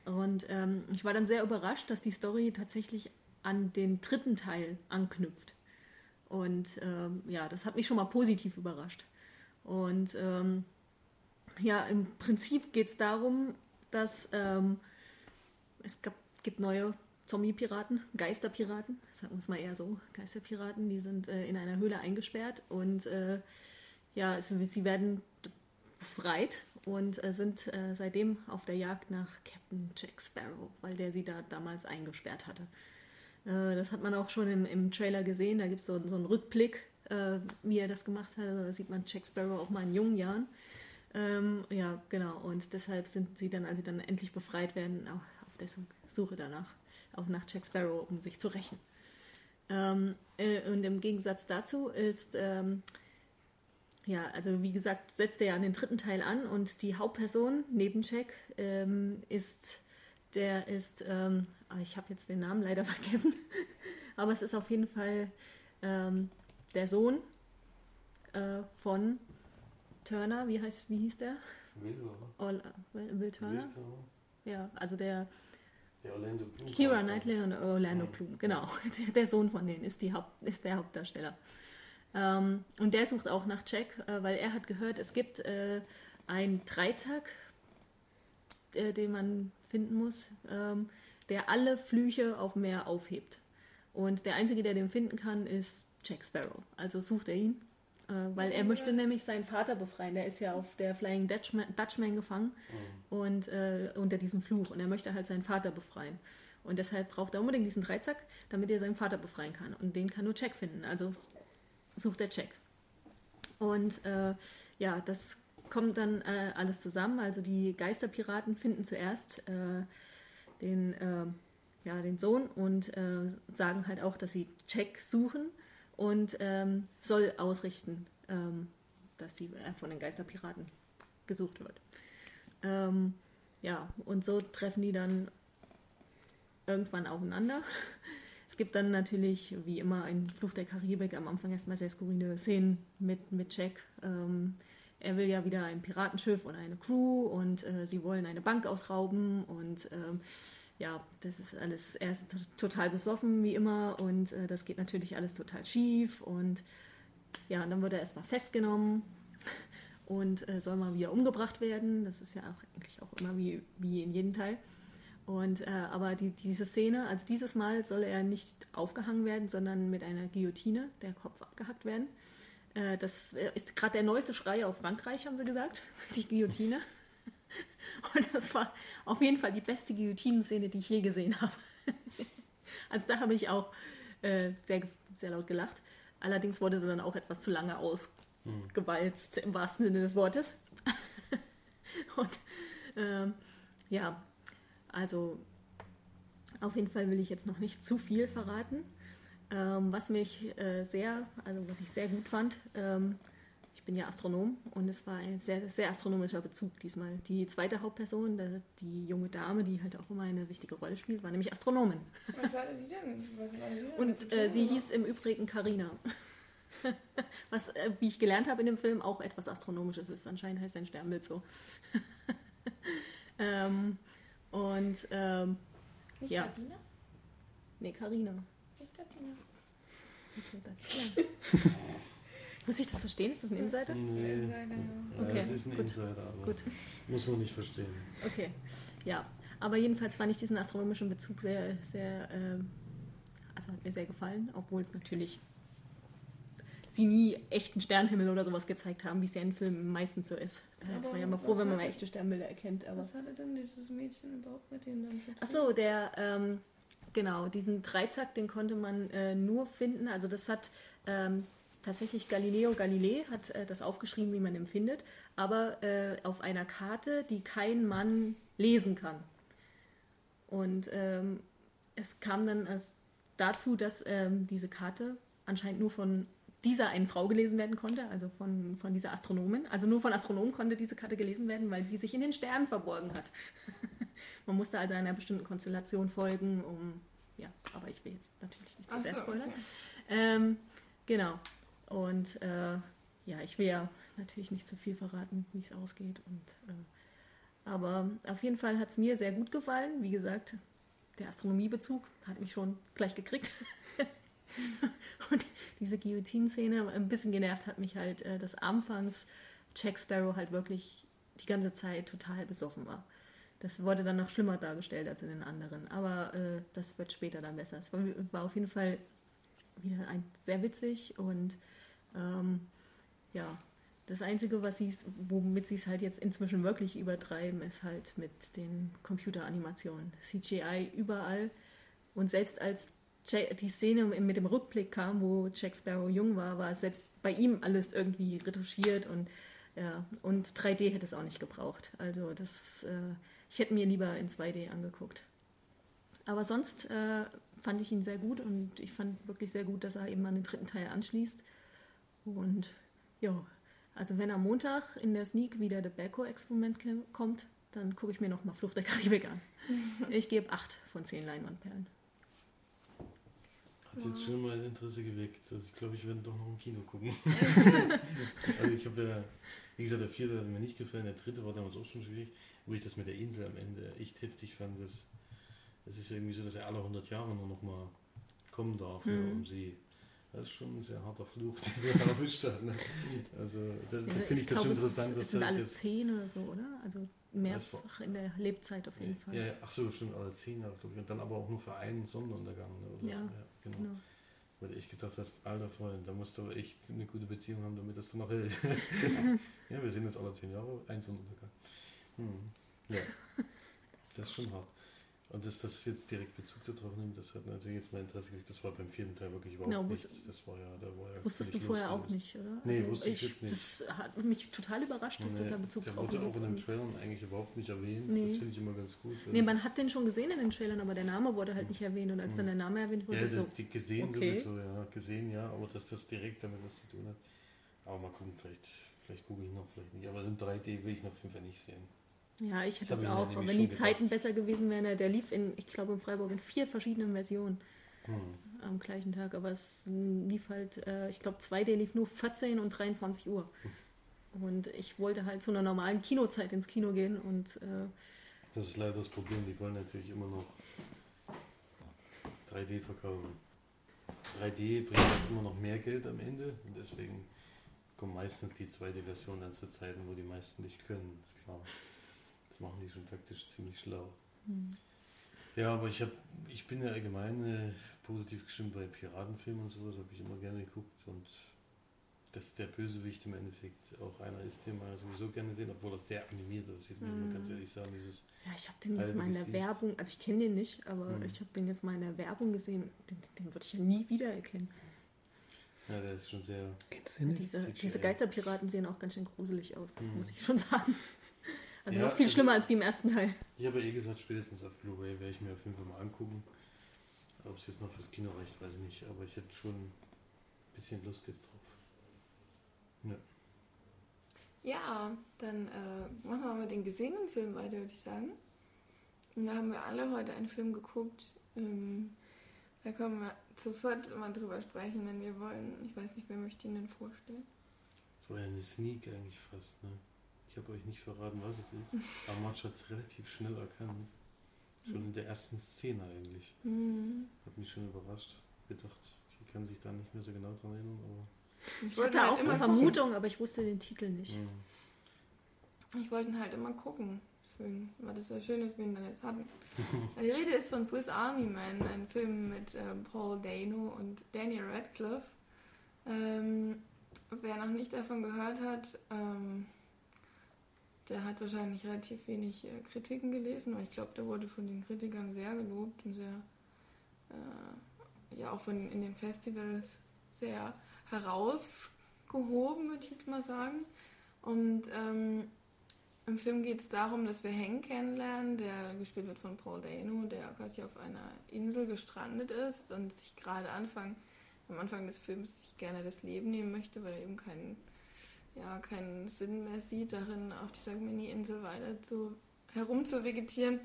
Und ähm, ich war dann sehr überrascht, dass die Story tatsächlich an den dritten Teil anknüpft. Und ähm, ja, das hat mich schon mal positiv überrascht. Und ähm, ja, im Prinzip geht es darum, dass ähm, es gab, gibt neue Zombie-Piraten, Geisterpiraten, sagen wir es mal eher so, Geisterpiraten, die sind äh, in einer Höhle eingesperrt und äh, ja, sie werden befreit und äh, sind äh, seitdem auf der Jagd nach Captain Jack Sparrow, weil der sie da damals eingesperrt hatte. Äh, das hat man auch schon im, im Trailer gesehen, da gibt es so, so einen Rückblick, äh, wie er das gemacht hat. Da sieht man Jack Sparrow auch mal in jungen Jahren. Ähm, ja, genau. Und deshalb sind sie dann, als sie dann endlich befreit werden, auch auf der Suche danach, auch nach Jack Sparrow, um sich zu rächen. Ähm, äh, und im Gegensatz dazu ist, ähm, ja, also wie gesagt, setzt er ja an den dritten Teil an und die Hauptperson neben Jack ähm, ist, der ist, ähm, ah, ich habe jetzt den Namen leider vergessen, aber es ist auf jeden Fall ähm, der Sohn äh, von Turner, wie heißt, wie hieß der? Will, oder? Ol- Will, Will Turner? Will, Ja, also der Der Orlando Bloom. Kira Knightley und Orlando Ja. Bloom, genau. Der Sohn von denen ist, die Haupt, ist der Hauptdarsteller. Ähm, und der sucht auch nach Jack, äh, weil er hat gehört, es gibt äh, einen Dreizack, äh, den man finden muss, ähm, der alle Flüche auf dem Meer aufhebt. Und der Einzige, der den finden kann, ist Jack Sparrow. Also sucht er ihn, weil er möchte nämlich seinen Vater befreien. Der ist ja auf der Flying Dutchman, Dutchman gefangen Mhm. und äh, unter diesem Fluch und er möchte halt seinen Vater befreien. Und deshalb braucht er unbedingt diesen Dreizack, damit er seinen Vater befreien kann. Und den kann nur Jack finden. Also sucht er Jack. Und äh, ja, das kommt dann äh, alles zusammen. Also die Geisterpiraten finden zuerst äh, den, äh, ja, den Sohn und äh, sagen halt auch, dass sie Jack suchen und ähm, soll ausrichten, ähm, dass sie äh, von den Geisterpiraten gesucht wird. Ähm, ja, und so treffen die dann irgendwann aufeinander. Es gibt dann natürlich, wie immer, ein Fluch der Karibik, am Anfang erstmal sehr skurrile Szenen mit, mit Jack. Ähm, er will ja wieder ein Piratenschiff und eine Crew und äh, sie wollen eine Bank ausrauben und ähm, ja, das ist alles, er ist total besoffen wie immer und äh, das geht natürlich alles total schief und ja, und dann wird er erstmal festgenommen und äh, soll mal wieder umgebracht werden. Das ist ja auch eigentlich auch immer wie, wie in jedem Teil. Und äh, aber die, diese Szene, also dieses Mal soll er nicht aufgehangen werden, sondern mit einer Guillotine der Kopf abgehackt werden. Äh, das äh, ist gerade der neueste Schrei auf Frankreich, haben sie gesagt, die Guillotine. Und das war auf jeden Fall die beste Guillotinenszene, die ich je gesehen habe. Also da habe ich auch äh, sehr, sehr laut gelacht. Allerdings wurde sie dann auch etwas zu lange ausgewalzt, im wahrsten Sinne des Wortes. Und ähm, ja, also auf jeden Fall will ich jetzt noch nicht zu viel verraten. Ähm, was mich äh, sehr, also was ich sehr gut fand, ähm, ich bin ja Astronom und es war ein sehr, sehr astronomischer Bezug diesmal. Die zweite Hauptperson, die junge Dame, die halt auch immer eine wichtige Rolle spielt, war nämlich Astronomin. Was hatte die denn? Was war die Und äh, sie hieß im Übrigen Karina. Was, äh, wie ich gelernt habe in dem Film, auch etwas Astronomisches ist. Anscheinend heißt ein Sternbild so. ähm, und, ähm, Nicht ja. Sabina? nee, Karina. Nicht Sabina. Ja. Muss ich das verstehen? Ist das ein Insider? Nee. Insider, ja. Ja, Okay, das ist ein gut. Insider, aber Gut. muss man nicht verstehen. Okay, ja. Aber jedenfalls fand ich diesen astronomischen Bezug sehr, sehr, ähm, also hat mir sehr gefallen, obwohl es natürlich sie nie echten Sternenhimmel oder sowas gezeigt haben, wie es ja in Filmen meistens so ist. Da ist man ja mal froh, wenn man mal echte Sternbilder erkennt. Aber Was hatte denn dieses Mädchen überhaupt mit denen dann zu tun? Ach so, der, ähm, genau, diesen Dreizack, den konnte man äh, nur finden. Also das hat ähm, tatsächlich Galileo Galilei hat äh, das aufgeschrieben, wie man ihn findet, aber äh, auf einer Karte, die kein Mann lesen kann. Und ähm, es kam dann dazu, dass ähm, diese Karte anscheinend nur von dieser einen Frau gelesen werden konnte, also von, von dieser Astronomin. Also nur von Astronomen konnte diese Karte gelesen werden, weil sie sich in den Sternen verborgen hat. Man musste also einer bestimmten Konstellation folgen, um. Ja, aber ich will jetzt natürlich nicht zu Ach sehr so, spoilern. okay. Ähm, genau. Und äh, ja, ich will ja natürlich nicht zu viel verraten, wie es ausgeht. Und, äh, aber auf jeden Fall hat es mir sehr gut gefallen. Wie gesagt, der Astronomiebezug hat mich schon gleich gekriegt. Und diese Guillotine-Szene, ein bisschen genervt hat mich halt, äh, dass anfangs Jack Sparrow halt wirklich die ganze Zeit total besoffen war. Das wurde dann noch schlimmer dargestellt als in den anderen. Aber äh, das wird später dann besser. Es war, war auf jeden Fall wieder ein, sehr witzig und ähm, ja, das Einzige, was sie womit sie es halt jetzt inzwischen wirklich übertreiben, ist halt mit den Computeranimationen. CGI überall. Und selbst als Jack, die Szene mit dem Rückblick kam, wo Jack Sparrow jung war, war selbst bei ihm alles irgendwie retuschiert und ja, und 3D hätte es auch nicht gebraucht. Also das, äh, ich hätte mir lieber in 2D angeguckt. Aber sonst äh, fand ich ihn sehr gut und ich fand wirklich sehr gut, dass er eben an den dritten Teil anschließt. Und ja, also wenn am Montag in der Sneak wieder der Belko-Experiment kommt, dann gucke ich mir nochmal Flucht der Karibik an. Ich gebe 8 von 10 Leinwandperlen. Hat jetzt schon mein Interesse geweckt. Also ich glaube, ich werde doch noch im Kino gucken. also ich habe ja, wie gesagt, der vierte hat mir nicht gefallen, der dritte war damals auch schon schwierig, wo ich das mit der Insel am Ende echt heftig fand. Das, das ist irgendwie so, dass er alle 100 Jahre nur noch mal kommen darf, mhm. ja, um sie das ist schon ein sehr harter Fluch, den wir erwischt haben. Ne? Also da, ja, da finde ich das schon interessant. Es, dass es sind halt alle zehn oder so, oder? Also mehrfach in der Lebzeit auf jeden Fall. Ja, ja, ach so, schon alle zehn Jahre, glaube ich. Und dann aber auch nur für einen Sonnenuntergang. Ne? Oder? Ja, genau. genau. Weil echt gedacht hast, alter Freund, da musst du aber echt eine gute Beziehung haben, damit das dann noch hält. ja, wir sehen jetzt alle zehn Jahre, ein Sonnenuntergang. Hm. Ja, das ist schon hart. Und dass das jetzt direkt Bezug darauf nimmt, das hat natürlich jetzt mein Interesse gekriegt. Das war beim vierten Teil wirklich überhaupt Genau, nichts. Das war ja, da war ja Wusstest du vorher auch nicht, oder? Nee, wusste ich jetzt nicht. Das hat mich total überrascht, dass Nee, das da Bezug der drauf wurde auch in den Und- Trailern eigentlich überhaupt nicht erwähnt. Nee. Das finde ich immer ganz gut. Nee, man hat den schon gesehen in den Trailern, aber der Name wurde halt nicht erwähnt. Und als dann der Name erwähnt wurde, ja, so, die gesehen okay. sowieso, ja, gesehen ja, aber dass das direkt damit was zu tun hat. Aber mal gucken, vielleicht, vielleicht gucke ich noch, vielleicht nicht. Aber in 3D will ich noch auf jeden Fall nicht sehen. Ja, ich hätte es auch. wenn die gedacht. Zeiten besser gewesen wären, der lief in, ich glaube, in Freiburg in vier verschiedenen Versionen Hm. am gleichen Tag. Aber es lief halt, äh, ich glaube, 2D lief nur 14 und 23 Uhr. Und ich wollte halt zu einer normalen Kinozeit ins Kino gehen und äh, Das ist leider das Problem, die wollen natürlich immer noch 3D verkaufen. 3D bringt halt immer noch mehr Geld am Ende und deswegen kommen meistens die zweite Version dann zu Zeiten, wo die meisten nicht können, ist klar. Machen die schon taktisch ziemlich schlau. hm. Ja, aber ich, hab, ich bin ja allgemein äh, positiv gestimmt bei Piratenfilmen und sowas, habe ich immer gerne geguckt und dass der Bösewicht im Endeffekt auch einer ist, den man sowieso gerne sehen, obwohl er sehr animiert aussieht, muss man Mhm. ganz ehrlich sagen, dieses Ja, ich habe den jetzt mal in der Gesicht. Werbung, also ich kenne den nicht, aber Mhm. ich habe den jetzt mal in der Werbung gesehen. Den, den würde ich ja nie wiedererkennen. Ja, der ist schon sehr. Kennst du nicht? Diese, diese Geisterpiraten sehen auch ganz schön gruselig aus, Mhm. muss ich schon sagen. Also Ja, noch viel also- schlimmer als die im ersten Teil. Ich habe ja eh gesagt, spätestens auf Blu-ray werde ich mir auf jeden Fall mal angucken. Ob es jetzt noch fürs Kino reicht, weiß ich nicht, aber ich hätte schon ein bisschen Lust jetzt drauf. Ja. Ja, dann äh, machen wir mal den gesehenen Film weiter, würde ich sagen. Und da haben wir alle heute einen Film geguckt. Ähm, da können wir sofort mal drüber sprechen, wenn wir wollen. Ich weiß nicht, wer möchte ihn denn vorstellen? Das war ja eine Sneak eigentlich fast, ne? Ich habe euch nicht verraten, was es ist. Aber Matsch hat es relativ schnell erkannt. Schon in der ersten Szene eigentlich. Hm. Hat mich schon überrascht. Gedacht, die kann sich da nicht mehr so genau dran erinnern, aber. Ich Ich wollte hatte halt auch immer gucken. Vermutung, aber ich wusste den Titel nicht. Mhm. Ich wollte ihn halt immer gucken. Deswegen war das ja schön, dass wir ihn dann jetzt hatten. Die Rede ist von Swiss Army Man, ein Film mit ähm, Paul Dano und Daniel Radcliffe. Ähm, wer noch nicht davon gehört hat, ähm, der hat wahrscheinlich relativ wenig äh, Kritiken gelesen, weil ich glaube, der wurde von den Kritikern sehr gelobt und sehr, äh, ja, auch von in den Festivals sehr herausgehoben, würde ich jetzt mal sagen. Und ähm, im Film geht es darum, dass wir Hank kennenlernen, der gespielt wird von Paul Dano, der quasi auf einer Insel gestrandet ist und sich gerade Anfang, am Anfang des Films sich gerne das Leben nehmen möchte, weil er eben keinen, ja, keinen Sinn mehr sieht, darin auf dieser Mini-Insel weiter zu, herumzuvegetieren.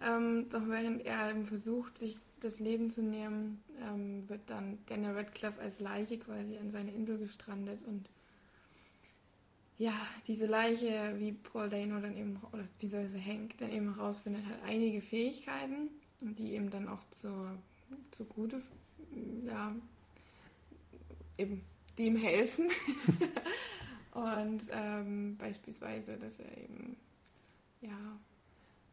Ähm, doch während er eben versucht, sich das Leben zu nehmen, ähm, wird dann Daniel Radcliffe als Leiche quasi an seine Insel gestrandet und ja, diese Leiche, wie Paul Dano dann eben, oder wie soll sie Hank dann eben herausfindet, hat einige Fähigkeiten, die eben dann auch zur, zugute, ja, eben, die ihm helfen. Und ähm, beispielsweise, dass er eben, ja,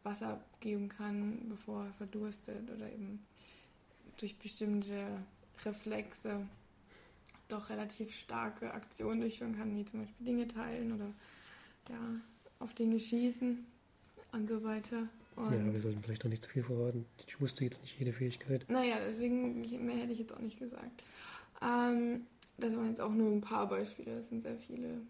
Wasser geben kann, bevor er verdurstet oder eben durch bestimmte Reflexe doch relativ starke Aktionen durchführen kann, wie zum Beispiel Dinge teilen oder ja, auf Dinge schießen und so weiter. Und Ja, wir sollten vielleicht noch nicht zu viel verraten. Ich wusste jetzt nicht jede Fähigkeit. naja, deswegen mehr hätte ich jetzt auch nicht gesagt. Ähm, das waren jetzt auch nur ein paar Beispiele, es sind sehr viele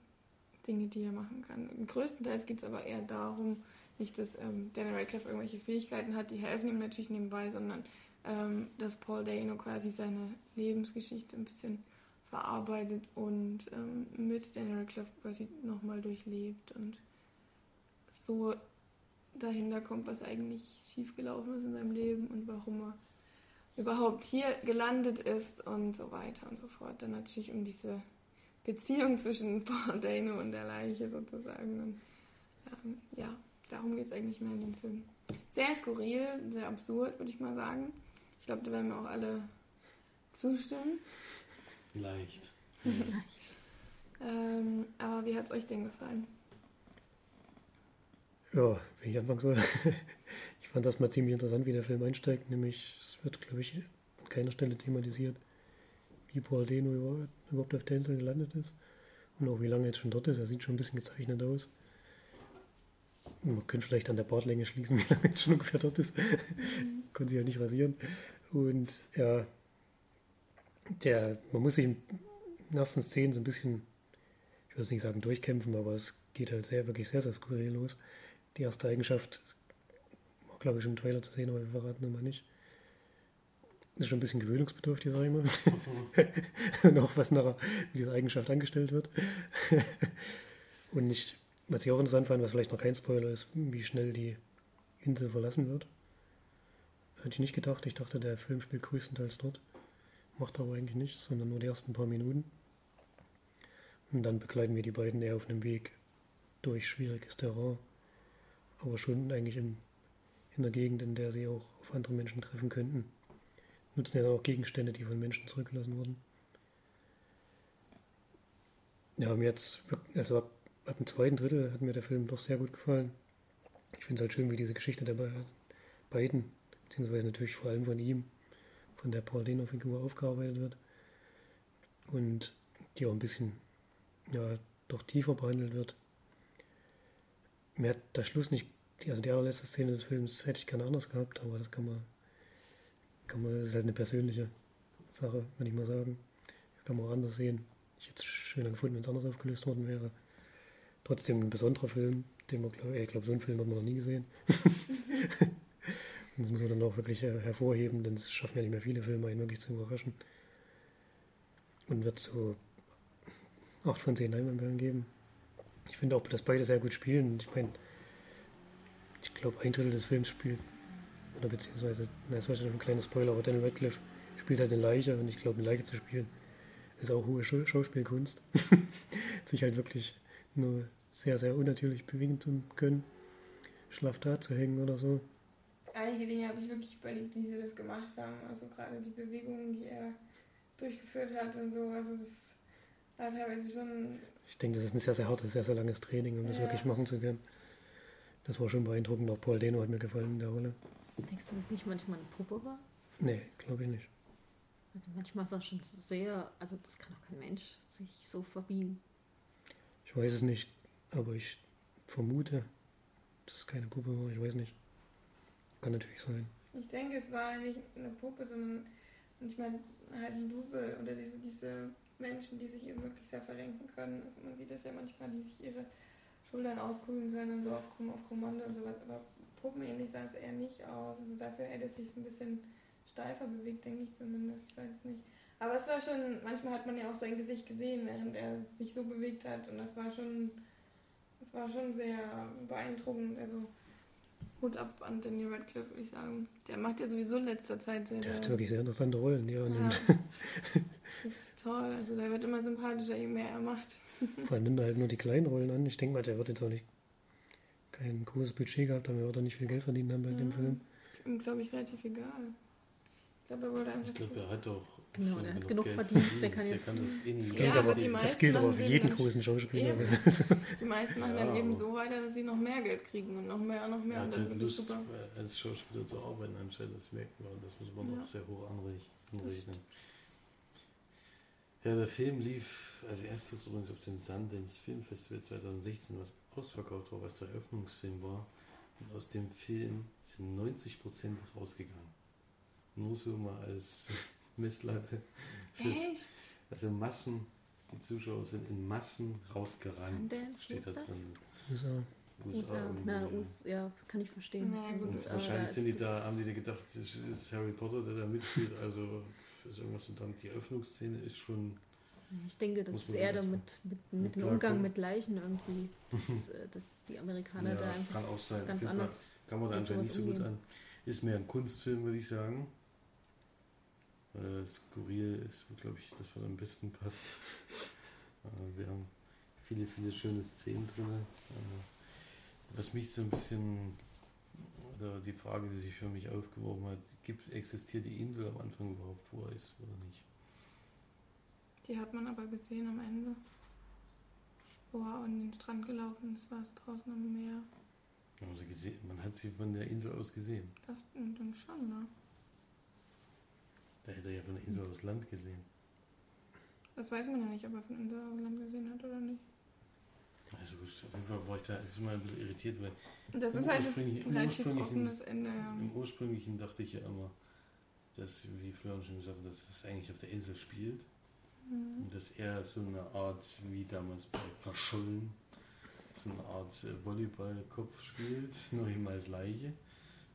Dinge, die er machen kann. Größtenteils geht es aber eher darum, nicht, dass ähm, Daniel Radcliffe irgendwelche Fähigkeiten hat, die helfen ihm natürlich nebenbei, sondern ähm, dass Paul Dano quasi seine Lebensgeschichte ein bisschen verarbeitet und ähm, mit Daniel Radcliffe quasi nochmal durchlebt und so dahinter kommt, was eigentlich schiefgelaufen ist in seinem Leben und warum er überhaupt hier gelandet ist und so weiter und so fort. Dann natürlich um diese Beziehung zwischen Paul Dano und der Leiche sozusagen. Und, ähm, ja, darum geht es eigentlich mehr in dem Film. Sehr skurril, sehr absurd, würde ich mal sagen. Ich glaube, da werden wir auch alle zustimmen. Leicht. ähm, aber wie hat es euch denn gefallen? Ja, wenn ich anfangen soll. Ich fand das mal ziemlich interessant, wie der Film einsteigt. Nämlich, es wird, glaube ich, an keiner Stelle thematisiert, wie Paul Deno überhaupt auf der Insel gelandet ist. Und auch wie lange er jetzt schon dort ist. Er sieht schon ein bisschen gezeichnet aus. Man könnte vielleicht an der Bartlänge schließen, wie lange er jetzt schon ungefähr dort ist. Mhm. Konnte sich halt nicht rasieren. Und ja, der, man muss sich in den ersten Szenen so ein bisschen, ich würde nicht sagen durchkämpfen, aber es geht halt sehr, wirklich sehr, sehr skurril los. Die erste Eigenschaft war, glaube ich, im Trailer zu sehen, aber wir verraten immer nicht. Ist schon ein bisschen gewöhnungsbedürftig, sage ich mal. Und auch was nachher mit dieser Eigenschaft angestellt wird. Und ich, was ich auch interessant fand, was vielleicht noch kein Spoiler ist, wie schnell die Insel verlassen wird. Hätte ich nicht gedacht. Ich dachte, der Film spielt größtenteils dort. Macht aber eigentlich nicht, sondern nur die ersten paar Minuten. Und dann begleiten wir die beiden eher auf einem Weg durch schwieriges Terrain. Aber schon eigentlich in, in der Gegend, in der sie auch auf andere Menschen treffen könnten. Nutzen ja dann auch Gegenstände, die von Menschen zurückgelassen wurden. Ja, mir jetzt, also ab, ab dem zweiten Drittel hat mir der Film doch sehr gut gefallen. Ich finde es halt schön, wie diese Geschichte der beiden, beziehungsweise natürlich vor allem von ihm, von der Paul Dano-Figur aufgearbeitet wird. Und die auch ein bisschen, ja, doch tiefer behandelt wird. Mir hat der Schluss nicht, also die allerletzte Szene des Films hätte ich gerne anders gehabt, aber das kann man, kann man, das ist halt eine persönliche Sache, würde ich mal sagen. Das kann man auch anders sehen. Ich hätte es schöner gefunden, wenn es anders aufgelöst worden wäre. Trotzdem ein besonderer Film, den man, glaube ich, glaube, so einen Film hat man noch nie gesehen. Und das muss man dann auch wirklich hervorheben, denn es schaffen ja nicht mehr viele Filme, einen wirklich zu überraschen. Und wird so 8 von 10 Leinwandperlen geben. Ich finde auch, dass beide sehr gut spielen. Ich meine, ich glaube, ein Drittel des Films spielt, oder beziehungsweise, na, das war schon ein kleiner Spoiler, aber Daniel Radcliffe spielt halt eine Leiche und ich glaube, eine Leiche zu spielen ist auch hohe Schauspielkunst. Sich halt wirklich nur sehr, sehr unnatürlich bewegen zu können, schlaff da zu hängen oder so einige Dinge habe ich wirklich überlegt, wie sie das gemacht haben. Also gerade die Bewegungen, die er durchgeführt hat und so. Also das war teilweise schon. Ich denke, das ist ein sehr, sehr hartes, sehr, sehr langes Training, um ja. das wirklich machen zu können. Das war schon beeindruckend. Auch Paul Deno hat mir gefallen in der Rolle. Denkst du, dass nicht manchmal eine Puppe war? Nee, glaube ich nicht. Also manchmal ist das schon sehr, also das kann auch kein Mensch sich so verbiegen. Ich weiß es nicht, aber ich vermute, dass es keine Puppe war. Ich weiß nicht. Kann natürlich sein. Ich denke, es war nicht eine Puppe, sondern ich meine halt ein Double oder diese, diese Menschen, die sich eben wirklich sehr verrenken können. Also man sieht das ja manchmal, die sich ihre Schultern auskugeln können und so auf, auf Kommando und sowas. Aber puppenähnlich sah es eher nicht aus. Also dafür hätte es sich ein bisschen steifer bewegt, denke ich zumindest. Weiß nicht. Aber es war schon, manchmal hat man ja auch sein Gesicht gesehen, während er sich so bewegt hat. Und das war schon, das war schon sehr beeindruckend. Also Hut ab an Daniel Radcliffe, würde ich sagen. Der macht ja sowieso in letzter Zeit sehr. Der hat wirklich sehr interessante Rollen, ja. ja. das ist toll. Also der wird immer sympathischer, je mehr er macht. Vor allem nimmt er halt nur die kleinen Rollen an. Ich denke mal, der wird jetzt auch nicht kein großes Budget gehabt haben, er wird auch nicht viel Geld verdient haben bei ja, dem Film. Ist ihm, glaube ich, relativ egal. Ich glaube, er wollte einfach. Ich glaube, er hat doch Genau, der hat genug Geld verdient, verdient, der kann jetzt. Kann das, eh das, gilt aber, das gilt aber für jeden großen Schauspieler. die meisten machen ja, dann eben so weiter, dass sie noch mehr Geld kriegen und noch mehr, noch mehr. Er hat halt Lust, super. Äh, als Schauspieler zu arbeiten anstelle, das merkt man, das muss man ja. noch sehr hoch anrechnen. Ja, der Film lief als erstes übrigens auf den Sundance Film Festival 2016, was ausverkauft war, was der Eröffnungsfilm war. Und aus dem Film sind 90% rausgegangen. Nur so mal als Messlatte. Echt? Also Massen, die Zuschauer sind in Massen rausgerannt. Sundance, steht da drin. So. USA, irgendwie, na, ja. US, ja, kann ich verstehen. Na gut, Und USA, wahrscheinlich sind die da, haben die da gedacht, das ist Harry Potter, der da mitspielt, also ist irgendwas und dann die Eröffnungsszene ist schon, Ich denke, das ist eher damit mit, mit mit dem. Umgang mit Leichen irgendwie, dass, äh, dass die Amerikaner da ja, einfach kann auch sein. Ganz anders. Kann man da anscheinend nicht so sowas gut umgehen. an. Ist mehr ein Kunstfilm, würde ich sagen. Äh, skurril ist, glaube ich, das, was am besten passt. Äh, wir haben viele, viele schöne Szenen drin. Äh, was mich so ein bisschen, oder die Frage, die sich für mich aufgeworfen hat, gibt, existiert die Insel am Anfang überhaupt, wo er ist oder nicht? Die hat man aber gesehen am Ende. Wo er an den Strand gelaufen ist, war draußen am Meer. Haben sie gesehen, man hat sie von der Insel aus gesehen. Das dann schon, ne? Da hätte er ja von der Insel aus Land gesehen. Das weiß man ja nicht, ob er von Insel aus Land gesehen hat oder nicht. Also auf jeden Fall war ich da ist mal ein bisschen irritiert, weil das Im ist halt das relativ offenes Ende, ja. Im ursprünglichen dachte ich ja immer, dass, wie Florian schon gesagt hat, dass es eigentlich auf der Insel spielt. Mhm. Und dass er so eine Art, wie damals bei Verschollen, so eine Art äh, Volleyballkopf spielt, nur eben als Leiche.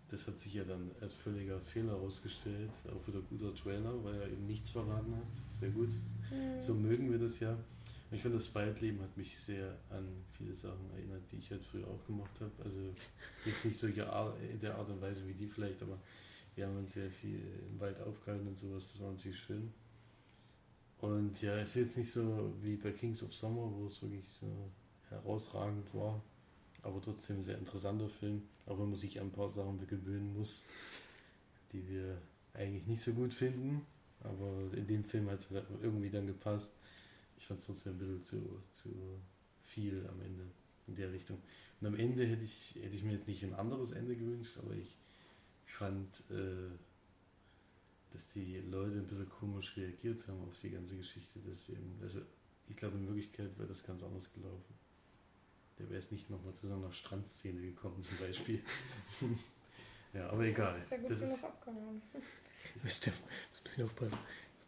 Das hat sich ja dann als völliger Fehler herausgestellt. Auch wieder guter Trailer, weil er eben nichts verraten hat. Sehr gut. Mhm. So mögen wir das ja. Ich finde, das Waldleben hat mich sehr an viele Sachen erinnert, die ich halt früher auch gemacht habe. Also jetzt nicht Ar in der Art und Weise wie die vielleicht, aber wir haben uns sehr viel im Wald aufgehalten und sowas. Das war natürlich schön. Und ja, es ist jetzt nicht so wie bei Kings of Summer, wo es wirklich so herausragend war. Aber trotzdem ein sehr interessanter Film, auch wenn man sich an ein paar Sachen gewöhnen muss, die wir eigentlich nicht so gut finden. Aber in dem Film hat es irgendwie dann gepasst. Ich fand es trotzdem ein bisschen zu, zu viel am Ende in der Richtung. Und am Ende hätte ich, hätte ich mir jetzt nicht ein anderes Ende gewünscht, aber ich fand, äh, dass die Leute ein bisschen komisch reagiert haben auf die ganze Geschichte. Dass eben, also ich glaube, in Wirklichkeit wäre das ganz anders gelaufen. Der wäre es nicht nochmal zu so einer Strandszene gekommen, zum Beispiel. ja, aber egal. Ist ja gut Das genug ist, abgehauen. Steff, muss ein bisschen aufpassen.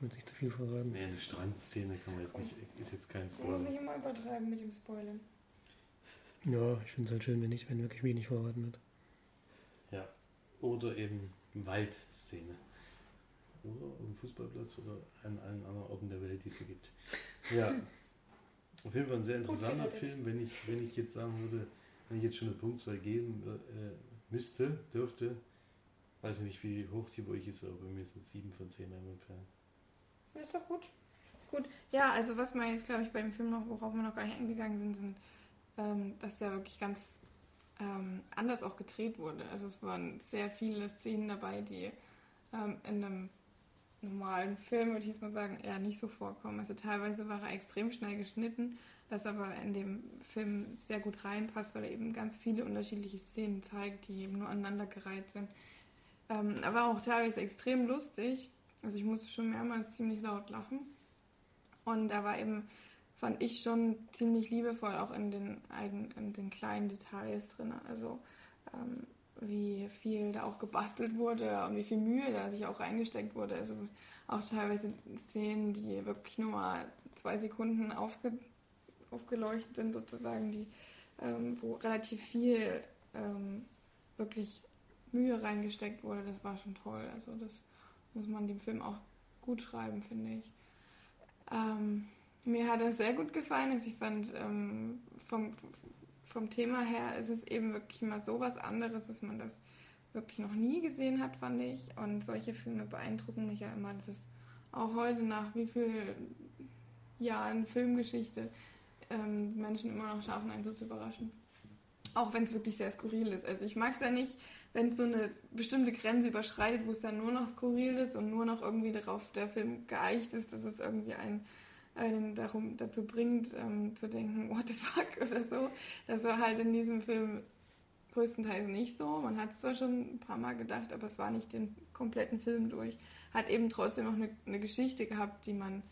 Muss nicht zu viel verraten. nee, eine Strandszene kann man jetzt nicht, ist jetzt kein Man muss Spoiler. nicht immer übertreiben mit dem Spoilern. Ja, ich finde es halt schön, wenn, nicht, wenn wirklich wenig verraten wird. Ja. Oder eben Waldszene. Oder auf dem Fußballplatz oder an allen anderen Orten der Welt, die es hier gibt. Ja. Auf jeden Fall ein sehr interessanter. Film, wenn ich, wenn ich jetzt sagen würde, wenn ich jetzt schon eine Punktzahl geben äh, müsste, dürfte, weiß ich nicht, wie hoch die bei euch ist, aber bei mir sind es 7 von 10 ungefähr. Ist doch gut. Gut. Ja, also was man jetzt, glaube ich, bei dem Film noch, worauf wir noch gar nicht eingegangen sind, sind, ähm, dass der wirklich ganz ähm, anders auch gedreht wurde. Also es waren sehr viele Szenen dabei, die ähm, in einem normalen Film, würde ich jetzt mal sagen, eher nicht so vorkommen. Also teilweise war er extrem schnell geschnitten, das aber in dem Film sehr gut reinpasst, weil er eben ganz viele unterschiedliche Szenen zeigt, die eben nur aneinandergereiht sind. Ähm, aber auch teilweise extrem lustig. Also ich musste schon mehrmals ziemlich laut lachen. Und da war eben, fand ich schon ziemlich liebevoll auch in den, in den kleinen Details drin. Also ähm, wie viel da auch gebastelt wurde und wie viel Mühe da sich auch reingesteckt wurde. Also auch teilweise Szenen, die wirklich nur mal zwei Sekunden aufge, aufgeleuchtet sind sozusagen, die, ähm, wo relativ viel ähm, wirklich Mühe reingesteckt wurde. Das war schon toll. Also das muss man dem Film auch gut schreiben, finde ich. Ähm, mir hat er sehr gut gefallen. Also ich fand ähm, vom, vom Thema her ist es eben wirklich mal so was anderes, dass man das wirklich noch nie gesehen hat, fand ich. Und solche Filme beeindrucken mich ja immer. Das ist auch heute nach wie vielen Jahren Filmgeschichte ähm, Menschen immer noch schaffen, einen so zu überraschen. Auch wenn es wirklich sehr skurril ist. Also ich mag es ja nicht, wenn es so eine bestimmte Grenze überschreitet, wo es dann nur noch skurril ist und nur noch irgendwie darauf der Film geeicht ist, dass es irgendwie einen, einen darum, dazu bringt, ähm, zu denken, what the fuck oder so. Das war halt in diesem Film größtenteils nicht so. Man hat es zwar schon ein paar Mal gedacht, aber es war nicht den kompletten Film durch. Hat eben trotzdem noch eine, eine Geschichte gehabt, die man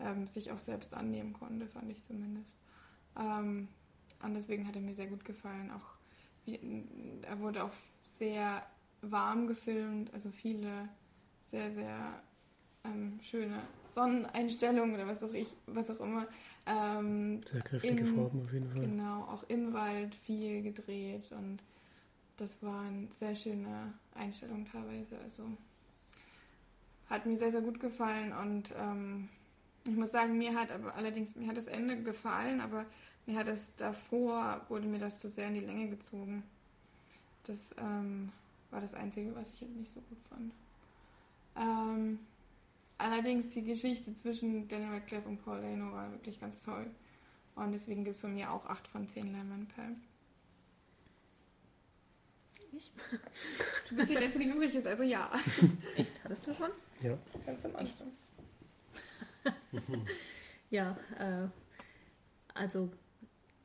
ähm, sich auch selbst annehmen konnte, fand ich zumindest. Ähm, und deswegen hat er mir sehr gut gefallen. Auch wie, er wurde auch sehr warm gefilmt, also viele sehr, sehr ähm, schöne Sonneneinstellungen oder was auch ich, was auch immer. Ähm, Sehr kräftige Im- Farben auf jeden Fall. Genau, auch im Wald viel gedreht und das war eine sehr schöne Einstellung teilweise. Also hat mir sehr, sehr gut gefallen und ähm, ich muss sagen, mir hat aber allerdings, mir hat das Ende gefallen, aber mir hat es davor, wurde mir das zu sehr in die Länge gezogen. Das ähm, war das Einzige, was ich jetzt nicht so gut fand. Ähm, allerdings die Geschichte zwischen Daniel Radcliffe und Paul Dano war wirklich ganz toll. Und deswegen gibt es von mir auch 8 von 10 Leinwandperlen. Ich? Du bist die Letzte, die übrig ist, also ja. Echt? Hattest du schon? Ja, Ganz am Anfang. Ja, äh, also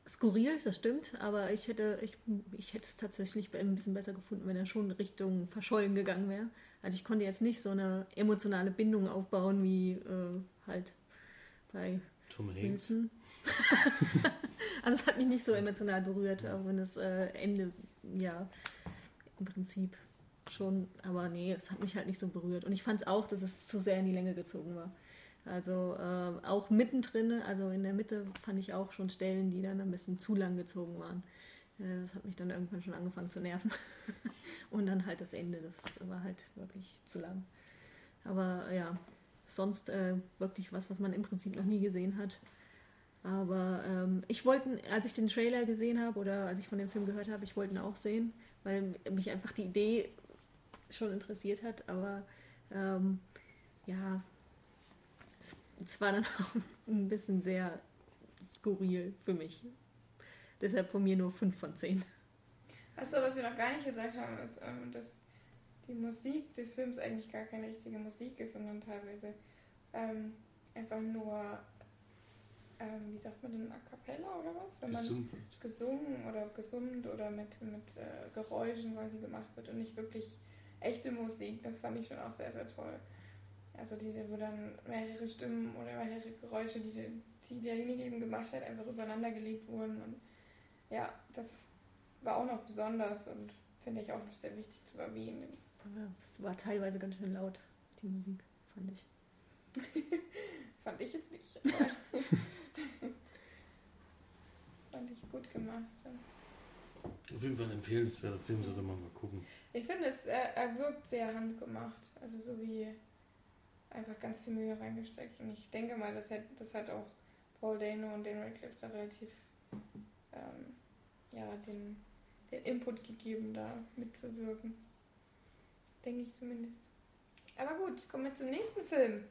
skurril, das stimmt, aber ich hätte, ich, ich hätte es tatsächlich ein bisschen besser gefunden, wenn er schon Richtung verschollen gegangen wäre. Also ich konnte jetzt nicht so eine emotionale Bindung aufbauen wie äh, halt bei Tom Hanks. Also es hat mich nicht so emotional berührt, auch wenn das äh, Ende, ja, im Prinzip schon, aber nee, es hat mich halt nicht so berührt. Und ich fand es auch, dass es zu sehr in die Länge gezogen war. Also äh, auch mittendrin, also in der Mitte fand ich auch schon Stellen, die dann ein bisschen zu lang gezogen waren. Äh, das hat mich dann irgendwann schon angefangen zu nerven. Und dann halt das Ende, das war halt wirklich zu lang. Aber ja, sonst äh, wirklich was, was man im Prinzip noch nie gesehen hat. Aber ähm, ich wollte, als ich den Trailer gesehen habe oder als ich von dem Film gehört habe, ich wollte ihn auch sehen, weil mich einfach die Idee schon interessiert hat. Aber ähm, ja, es, war dann auch ein bisschen sehr skurril für mich. Deshalb von mir nur 5 von 10. Achso, was wir noch gar nicht gesagt haben, ist, ähm, dass die Musik des Films eigentlich gar keine richtige Musik ist, sondern teilweise ähm, einfach nur, ähm, wie sagt man denn, a cappella oder was? Wenn man gesungen oder gesummt oder mit, mit äh, Geräuschen quasi gemacht wird und nicht wirklich echte Musik. Das fand ich schon auch sehr, sehr toll. Also diese, wo dann mehrere Stimmen oder mehrere Geräusche, die, der- die derjenige eben gemacht hat, einfach übereinander gelegt wurden. Und ja, das war auch noch besonders und finde ich auch noch sehr wichtig zu erwähnen. Es war teilweise ganz schön laut, die Musik, fand ich. Fand ich jetzt nicht. fand ich gut gemacht. Auf jeden Fall ein empfehlenswerter Film, sollte man mal gucken. Ich finde, es er, er wirkt sehr handgemacht. Also so wie einfach ganz viel Mühe reingesteckt. Und ich denke mal, das hat, das hat auch Paul Dano und Dan Radcliffe da relativ ähm, ja, den, den Input gegeben, da mitzuwirken. Denke ich zumindest. Aber gut, kommen wir zum nächsten Film.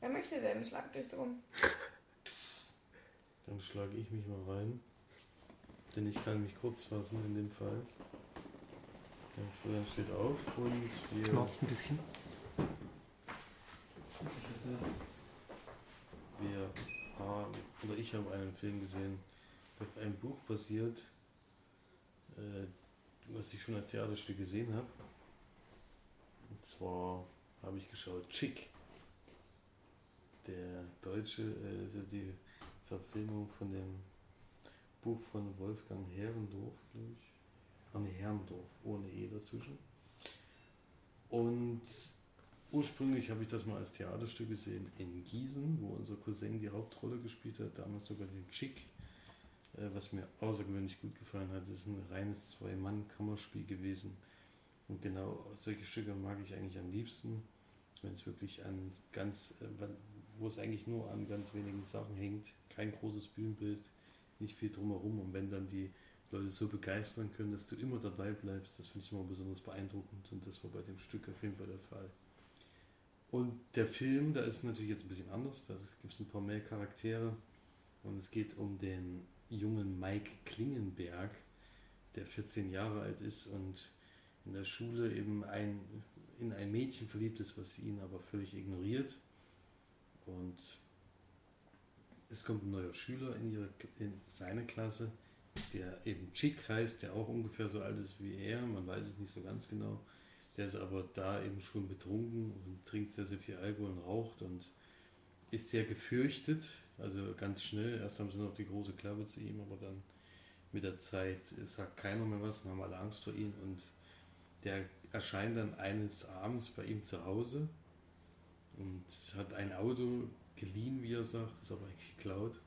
Wer möchte denn? Schlagt euch drum. Dann schlage ich mich mal rein. Denn ich kann mich kurz fassen in dem Fall. Der Florian steht auf und wir. knarzt ein bisschen. Wir haben, oder ich habe einen Film gesehen, der auf einem Buch basiert, äh, was ich schon als Theaterstück gesehen habe. Und zwar habe ich geschaut Chick. Der deutsche, äh, also die Verfilmung von dem Buch von Wolfgang Herrendorf, glaube ich. Ah, nee, Herrendorf, ohne E dazwischen. Und Ursprünglich habe ich das mal als Theaterstück gesehen in Gießen, wo unser Cousin die Hauptrolle gespielt hat, damals sogar den Chick, äh, was mir außergewöhnlich gut gefallen hat. Das ist ein reines Zwei-Mann-Kammerspiel gewesen. Und genau solche Stücke mag ich eigentlich am liebsten, wenn es wirklich an ganz, äh, wo es eigentlich nur an ganz wenigen Sachen hängt, kein großes Bühnenbild, nicht viel drumherum. Und wenn dann die Leute so begeistern können, dass du immer dabei bleibst, das finde ich immer besonders beeindruckend. Und das war bei dem Stück auf jeden Fall der Fall. Und der Film, da ist es natürlich jetzt ein bisschen anders. Da gibt es ein paar mehr Charaktere. Und es geht um den jungen Mike Klingenberg, der 14 Jahre alt ist und in der Schule eben ein, in ein Mädchen verliebt ist, was ihn aber völlig ignoriert. Und es kommt ein neuer Schüler in, ihre, in seine Klasse, der eben Chick heißt, der auch ungefähr so alt ist wie er. Man weiß es nicht so ganz genau. Der ist aber da eben schon betrunken und trinkt sehr, sehr viel Alkohol und raucht und ist sehr gefürchtet. Also ganz schnell. Erst haben sie noch die große Klappe zu ihm, aber dann mit der Zeit sagt keiner mehr was und haben alle Angst vor ihm. Und der erscheint dann eines Abends bei ihm zu Hause und hat ein Auto geliehen, wie er sagt, ist aber eigentlich geklaut.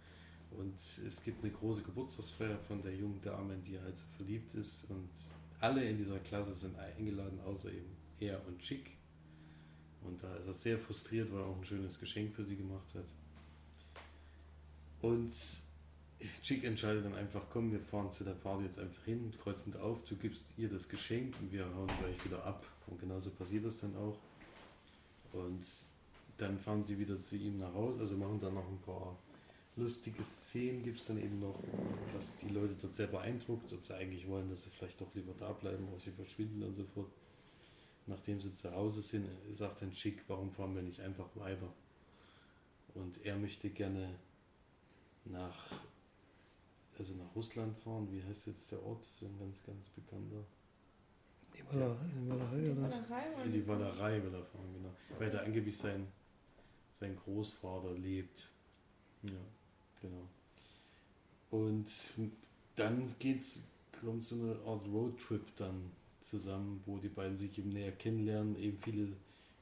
Und es gibt eine große Geburtstagsfeier von der jungen Dame, in die er halt so verliebt ist. Und alle in dieser Klasse sind eingeladen, außer eben er und Chick. Und da ist er sehr frustriert, weil er auch ein schönes Geschenk für sie gemacht hat. Und Chick entscheidet dann einfach, komm, wir fahren zu der Party jetzt einfach hin, kreuzen auf, du gibst ihr das Geschenk und wir hauen gleich wieder ab. Und genauso passiert das dann auch. Und dann fahren sie wieder zu ihm nach Hause, also machen dann noch ein paar lustige Szenen, gibt es dann eben noch, was die Leute dort sehr beeindruckt und sie eigentlich wollen, dass sie vielleicht doch lieber da bleiben, aber sie verschwinden und so fort. Nachdem sie zu Hause sind, sagt dann Chick, warum fahren wir nicht einfach weiter? Und er möchte gerne nach, also nach Russland fahren. Wie heißt jetzt der Ort? So ein ganz, ganz bekannter. Die Wallerei, die Wallerei oder was? In die Wallerei will er fahren, genau. Weil da angeblich sein, sein Großvater lebt. Ja, genau. Und dann geht's, kommt so eine Art Roadtrip dann zusammen, wo die beiden sich eben näher kennenlernen, eben viele,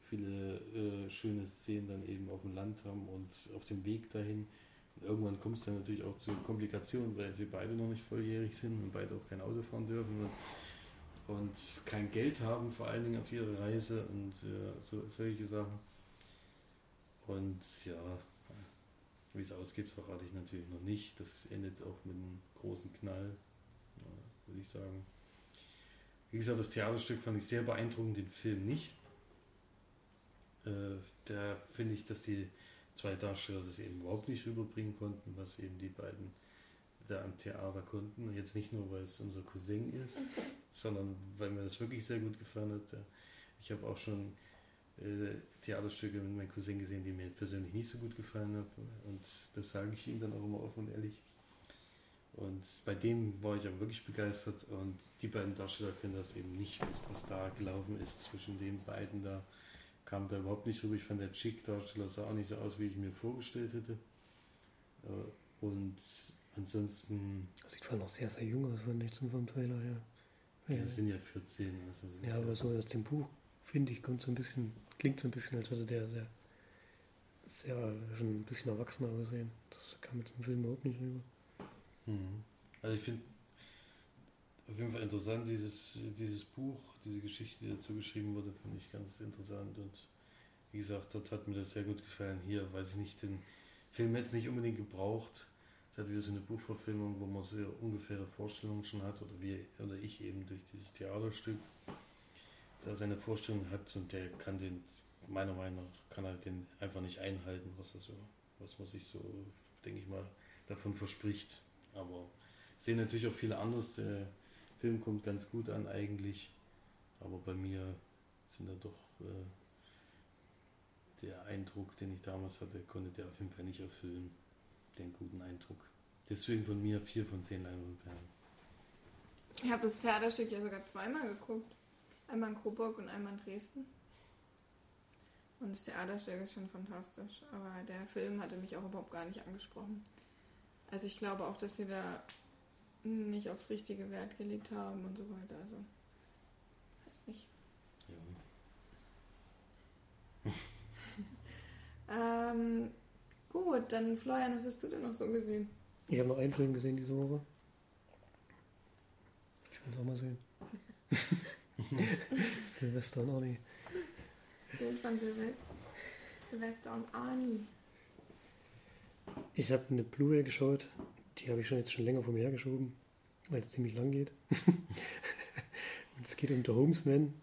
viele äh, schöne Szenen dann eben auf dem Land haben und auf dem Weg dahin. Und irgendwann kommt es dann natürlich auch zu Komplikationen, weil sie beide noch nicht volljährig sind und beide auch kein Auto fahren dürfen und, und kein Geld haben, vor allen Dingen auf ihre Reise und äh, so, solche Sachen. Und ja, wie es ausgeht, verrate ich natürlich noch nicht. Das endet auch mit einem großen Knall, würde ich sagen. Wie gesagt, das Theaterstück fand ich sehr beeindruckend, den Film nicht. Äh, da finde ich, dass die zwei Darsteller das eben überhaupt nicht rüberbringen konnten, was eben die beiden da am Theater konnten. Jetzt nicht nur, weil es unser Cousin ist, sondern weil mir das wirklich sehr gut gefallen hat. Ich habe auch schon Theaterstücke mit meinem Cousin gesehen, die mir persönlich nicht so gut gefallen haben. Und das sage ich ihm dann auch immer offen und ehrlich. Und bei dem war ich aber wirklich begeistert und die beiden Darsteller können das eben nicht, was da gelaufen ist zwischen den beiden da, kam da überhaupt nicht rüber. Ich fand der Chick-Darsteller sah auch nicht so aus, wie ich mir vorgestellt hätte. Äh, und ansonsten. Sieht vor allem noch sehr, sehr jung aus, fand ich zum vom Trailer her. Ja, ja. sind ja 14. Also ja, aber so aus dem Buch, finde ich, kommt so ein bisschen, klingt so ein bisschen, als würde der sehr, sehr, schon ein bisschen erwachsener aussehen. Das kam mit dem Film überhaupt nicht rüber. Mhm. Also ich finde auf jeden Fall interessant, dieses, dieses Buch, diese Geschichte, die dazu geschrieben wurde, finde ich ganz interessant und wie gesagt, dort hat mir das sehr gut gefallen. Hier weiß ich nicht, den Film jetzt nicht unbedingt gebraucht. Es hat wieder so eine Buchverfilmung, wo man so ungefähre Vorstellungen schon hat, oder wir oder ich eben durch dieses Theaterstück, da seine Vorstellung hat und der kann den, meiner Meinung nach, kann er den einfach nicht einhalten, was er so, was man sich so, denke ich mal, davon verspricht. Aber sehen natürlich auch viele anderes. Der Film kommt ganz gut an eigentlich. Aber bei mir sind da doch äh, der Eindruck, den ich damals hatte, konnte der auf jeden Fall nicht erfüllen. Den guten Eindruck. Deswegen von mir vier von zehn Leinwandperlen. Ich habe das Theaterstück ja sogar zweimal geguckt. Einmal in Coburg und einmal in Dresden. Und das Theaterstück ist schon fantastisch. Aber der Film hatte mich auch überhaupt gar nicht angesprochen. Also ich glaube auch, dass sie da nicht aufs richtige Wert gelegt haben und so weiter. Also, weiß nicht. Ja. ähm, gut, dann Florian, was hast du denn noch so gesehen? Ich habe noch einen Film gesehen diese Woche. Ich will es auch mal sehen. Silvester und Arnie. Bild von Silvester und Arnie. Ich habe eine Blu-ray geschaut, die habe ich schon jetzt schon länger vor mir hergeschoben, weil es ziemlich lang geht. Und es geht um The Homesman.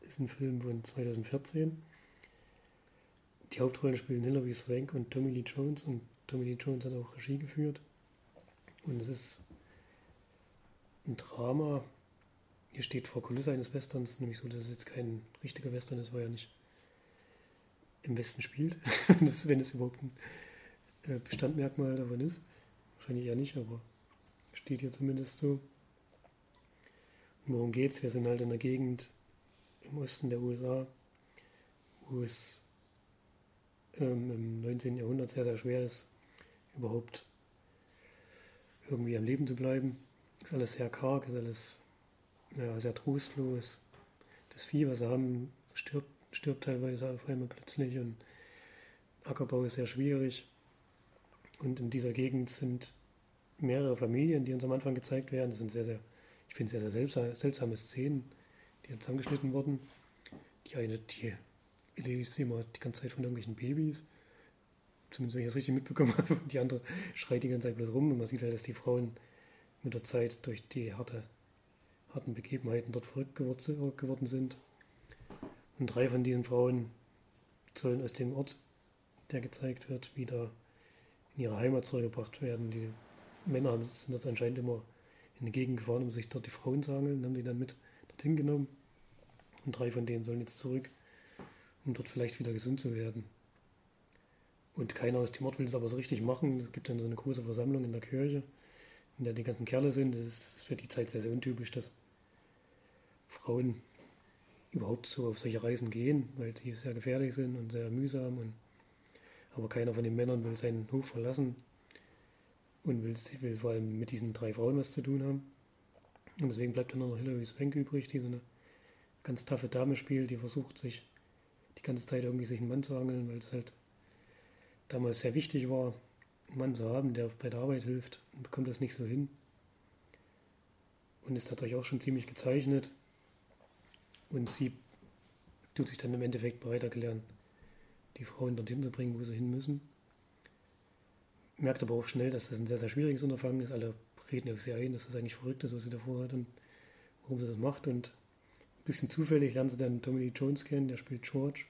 Ist ein Film von 2014. Die Hauptrollen spielen Hilary Swank und Tommy Lee Jones und Tommy Lee Jones hat auch Regie geführt. Und es ist ein Drama. Hier steht vor Kulisse eines Westerns, nämlich so, dass es jetzt kein richtiger Western ist, weil er nicht im Westen spielt, wenn es überhaupt ein äh, Bestandmerkmal davon ist. Wahrscheinlich eher nicht, aber steht hier zumindest so. worum geht's? Wir sind halt in der Gegend im Osten der USA, wo es ähm, im 19. Jahrhundert sehr, sehr schwer ist, überhaupt irgendwie am Leben zu bleiben. Ist alles sehr karg, ist alles ja, sehr trostlos. Das Vieh, was sie haben, stirbt, stirbt teilweise auf einmal plötzlich und Ackerbau ist sehr schwierig. Und in dieser Gegend sind mehrere Familien, die uns am Anfang gezeigt werden. Das sind sehr, sehr, ich finde, sehr, sehr seltsame, seltsame Szenen, die zusammengeschnitten wurden. Die eine, die liest immer die ganze Zeit von irgendwelchen Babys. Zumindest wenn ich das richtig mitbekommen habe. Die andere schreit die ganze Zeit bloß rum und man sieht halt, dass die Frauen mit der Zeit durch die harte, harten Begebenheiten dort verrückt geworden sind. Und drei von diesen Frauen sollen aus dem Ort, der gezeigt wird, wieder in ihre Heimat zurückgebracht werden. Die Männer sind dort anscheinend immer in die Gegend gefahren, um sich dort die Frauen zu angeln, haben die dann mit dorthin genommen. Und drei von denen sollen jetzt zurück, um dort vielleicht wieder gesund zu werden. Und keiner aus dem Ort will es aber so richtig machen. Es gibt dann so eine große Versammlung in der Kirche, in der die ganzen Kerle sind. Das ist für die Zeit sehr, sehr untypisch, dass Frauen überhaupt so auf solche Reisen gehen, weil sie sehr gefährlich sind und sehr mühsam. Und, aber keiner von den Männern will seinen Hof verlassen und will, will vor allem mit diesen drei Frauen was zu tun haben. Und deswegen bleibt dann noch Hilary Swank übrig, die so eine ganz taffe Dame spielt, die versucht sich die ganze Zeit irgendwie sich einen Mann zu angeln, weil es halt damals sehr wichtig war, einen Mann zu haben, der bei der Arbeit hilft und bekommt das nicht so hin. Und ist dadurch auch schon ziemlich gezeichnet. Und sie tut sich dann im Endeffekt bereit erklären, die Frauen dorthin zu bringen, wo sie hin müssen. Merkt aber auch schnell, dass das ein sehr, sehr schwieriges Unterfangen ist. Alle reden auf sie ein, dass das eigentlich verrückt ist, was sie davor hat und warum sie das macht. Und ein bisschen zufällig lernen sie dann Tommy Lee Jones kennen, der spielt George.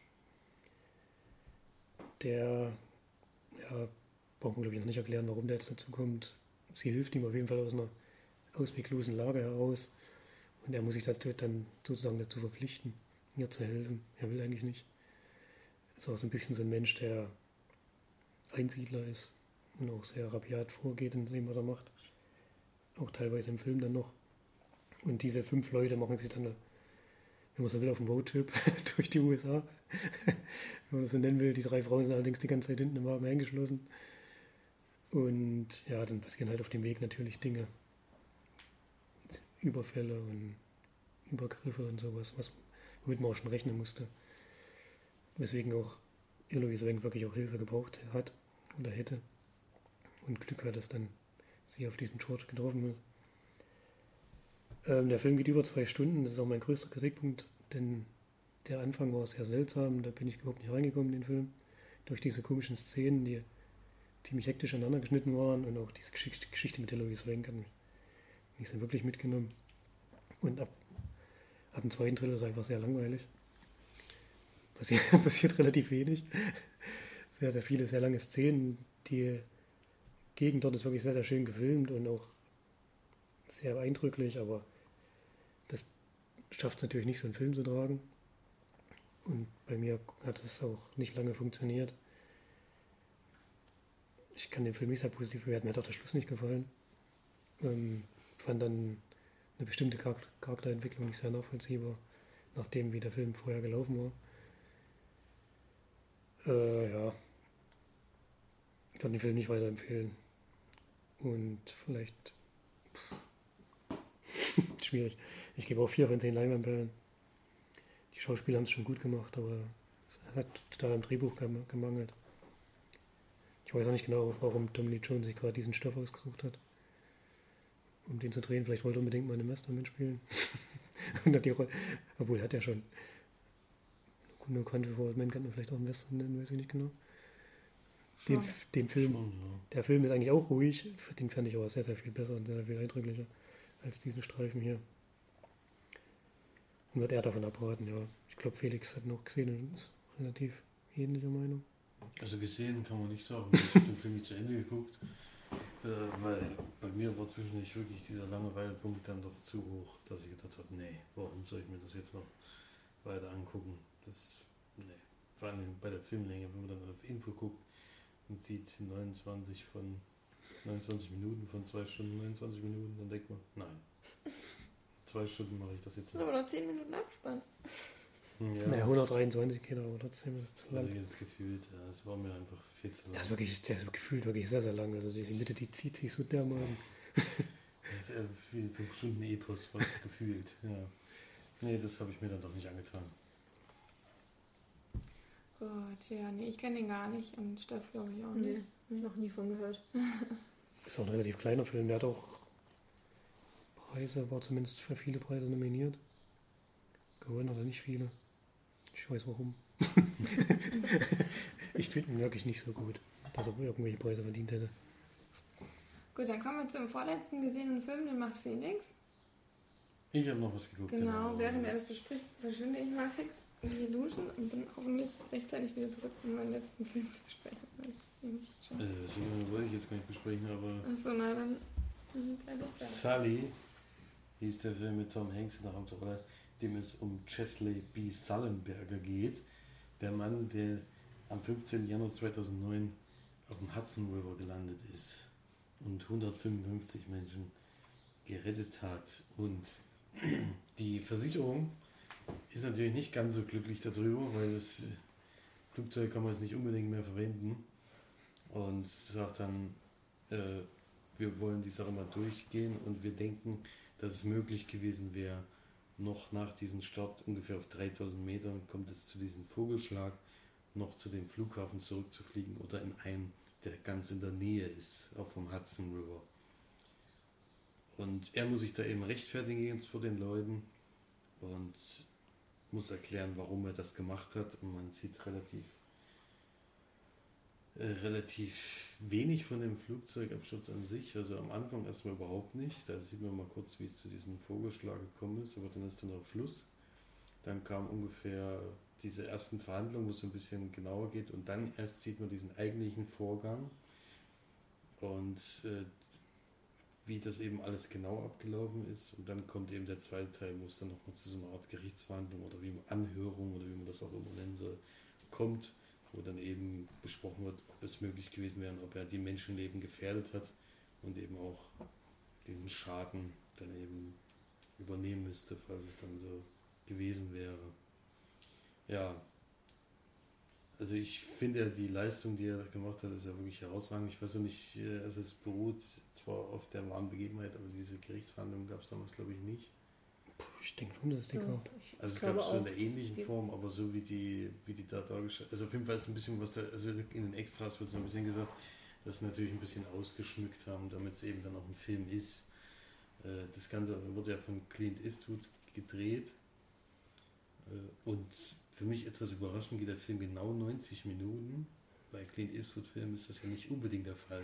Der, ja, braucht man glaube ich noch nicht erklären, warum der jetzt dazu kommt. Sie hilft ihm auf jeden Fall aus einer ausweglosen Lage heraus. Und er muss sich dazu dann sozusagen dazu verpflichten, ihr zu helfen. Er will eigentlich nicht. Ist auch so ein bisschen so ein Mensch, der Einsiedler ist und auch sehr rabiat vorgeht in dem, was er macht. Auch teilweise im Film dann noch. Und diese fünf Leute machen sich dann, wenn man so will, auf dem Roadtrip durch die USA. wenn man das so nennen will. Die drei Frauen sind allerdings die ganze Zeit hinten im Wagen eingeschlossen. Und ja, dann passieren halt auf dem Weg natürlich Dinge, Überfälle und Übergriffe und sowas, was, womit man auch schon rechnen musste. Weswegen auch Eloise Wenk wirklich auch Hilfe gebraucht hat oder hätte. Und Glück hat, dass dann sie auf diesen George getroffen ist. Ähm, der Film geht über zwei Stunden, das ist auch mein größter Kritikpunkt, denn der Anfang war sehr seltsam, da bin ich überhaupt nicht reingekommen in den Film. Durch diese komischen Szenen, die ziemlich hektisch aneinander geschnitten waren und auch diese Geschichte mit Eloise Wenk hat mich nicht so wirklich mitgenommen. Und ab, ab dem zweiten Drittel ist es einfach sehr langweilig. Passiert, passiert relativ wenig. Sehr, sehr viele, sehr lange Szenen. Die Gegend dort ist wirklich sehr, sehr schön gefilmt und auch sehr eindrücklich, aber das schafft es natürlich nicht, so einen Film zu tragen. Und bei mir hat es auch nicht lange funktioniert. Ich kann den Film nicht sehr positiv bewerten. Mir hat auch der Schluss nicht gefallen. Ähm, fand dann eine bestimmte Charakterentwicklung nicht sehr nachvollziehbar, nachdem wie der Film vorher gelaufen war. Äh, ja. Ich kann den Film nicht weiterempfehlen. Und vielleicht. schwierig. Ich gebe auch vier von zehn Leinwandperlen. Die Schauspieler haben es schon gut gemacht, aber es hat total am Drehbuch gemangelt. Ich weiß auch nicht genau, warum Tommy Lee Jones sich gerade diesen Stoff ausgesucht hat um den zu drehen. Vielleicht wollte er unbedingt mal eine Master mitspielen. und hat die Rolle, obwohl hat er schon. No Country for Old Men kann man vielleicht auch einen Western nennen, weiß ich nicht genau. Den, den Film, schon, ja. der Film ist eigentlich auch ruhig, den fand ich aber sehr, sehr viel besser und sehr, sehr viel eindrücklicher als diesen Streifen hier. Und wird er davon abraten, ja. Ich glaube, Felix hat noch gesehen und ist relativ ähnlicher Meinung. Also gesehen kann man nicht sagen. Ich habe den Film nicht zu Ende geguckt. Äh, weil bei mir war zwischendurch wirklich dieser Langeweilepunkt dann doch zu hoch, dass ich gedacht habe, nee, warum soll ich mir das jetzt noch weiter angucken? Das, nee. Vor allem bei der Filmlänge, wenn man dann auf Info guckt und sieht 29 von 29 Minuten von 2 Stunden 29 Minuten, dann denkt man, nein. Zwei Stunden mache ich das jetzt nicht. Aber noch 10 Minuten Abspann. Ja. Naja, 123 geht aber trotzdem ist es zu lang. Also jetzt gefühlt, ja, es war mir einfach viel zu lang. Ja, ist wirklich, der ist gefühlt wirklich sehr, sehr lang. Also die Mitte, die zieht sich so dermaßen. das ist wie 5 Stunden Epos fast gefühlt, ja. Nee, das habe ich mir dann doch nicht angetan. Gott, ja, nee, ich kenne den gar nicht und Steff glaube ich auch Nee, nicht. noch nie von gehört. Ist auch ein relativ kleiner Film. Der hat auch Preise, war zumindest für viele Preise nominiert. Gewonnen hat er nicht viele. Ich weiß warum. ich finde ihn wirklich nicht so gut, dass er irgendwelche Preise verdient hätte. Gut, dann kommen wir zum vorletzten gesehenen Film, den macht Felix. Ich habe noch was geguckt. Genau, während er das bespricht, verschwinde ich mal fix hier duschen und bin hoffentlich rechtzeitig wieder zurück, um meinen letzten Film zu besprechen. Äh, so lange wollte ich jetzt gar nicht besprechen, aber Achso, na dann. Sully hieß der Film mit Tom Hanks in der Hauptrolle, dem es um Chesley B. Sullenberger geht. Der Mann, der am 15. Januar 2009 auf dem Hudson River gelandet ist und 155 Menschen gerettet hat. Und die Versicherung ist natürlich nicht ganz so glücklich darüber, weil das äh, Flugzeug kann man jetzt nicht unbedingt mehr verwenden. Und sagt dann, äh, wir wollen die Sache mal durchgehen und wir denken, dass es möglich gewesen wäre, noch nach diesem Start ungefähr auf 3000 Metern kommt es zu diesem Vogelschlag, noch zu dem Flughafen zurückzufliegen oder in einen, der ganz in der Nähe ist, auch vom Hudson River. Und er muss sich da eben rechtfertigen jetzt vor den Leuten und muss erklären, warum er das gemacht hat. Und man sieht relativ relativ wenig von dem Flugzeugabsturz an sich. Also am Anfang erstmal überhaupt nicht. Da sieht man mal kurz, wie es zu diesem Vogelschlag gekommen ist, aber dann ist dann auch Schluss. Dann kam ungefähr diese ersten Verhandlungen, wo es ein bisschen genauer geht und dann erst sieht man diesen eigentlichen Vorgang und äh, wie das eben alles genau abgelaufen ist. Und dann kommt eben der zweite Teil, wo es dann nochmal zu so einer Art Gerichtsverhandlung oder wie man Anhörung oder wie man das auch immer nennen soll, kommt wo dann eben besprochen wird, ob es möglich gewesen wäre, ob er die Menschenleben gefährdet hat und eben auch diesen Schaden dann eben übernehmen müsste, falls es dann so gewesen wäre. Ja, also ich finde die Leistung, die er gemacht hat, ist ja wirklich herausragend. Ich weiß noch nicht, also es beruht zwar auf der wahren Begebenheit, aber diese Gerichtsverhandlung gab es damals glaube ich nicht. Ich denke schon, dass es die Ja, gab. Also es glaube gab es so in der ähnlichen Form, aber so wie die, wie die da dargestellt Also auf jeden Fall ist ein bisschen was da, also in den Extras wird so ein bisschen gesagt, dass sie natürlich ein bisschen ausgeschmückt haben, damit es eben dann auch ein Film ist. Äh, Das Ganze wurde ja von Clint Eastwood gedreht. Äh, Und für mich etwas überraschend geht der Film genau 90 Minuten. Bei Clint Eastwood-Filmen ist das ja nicht unbedingt der Fall.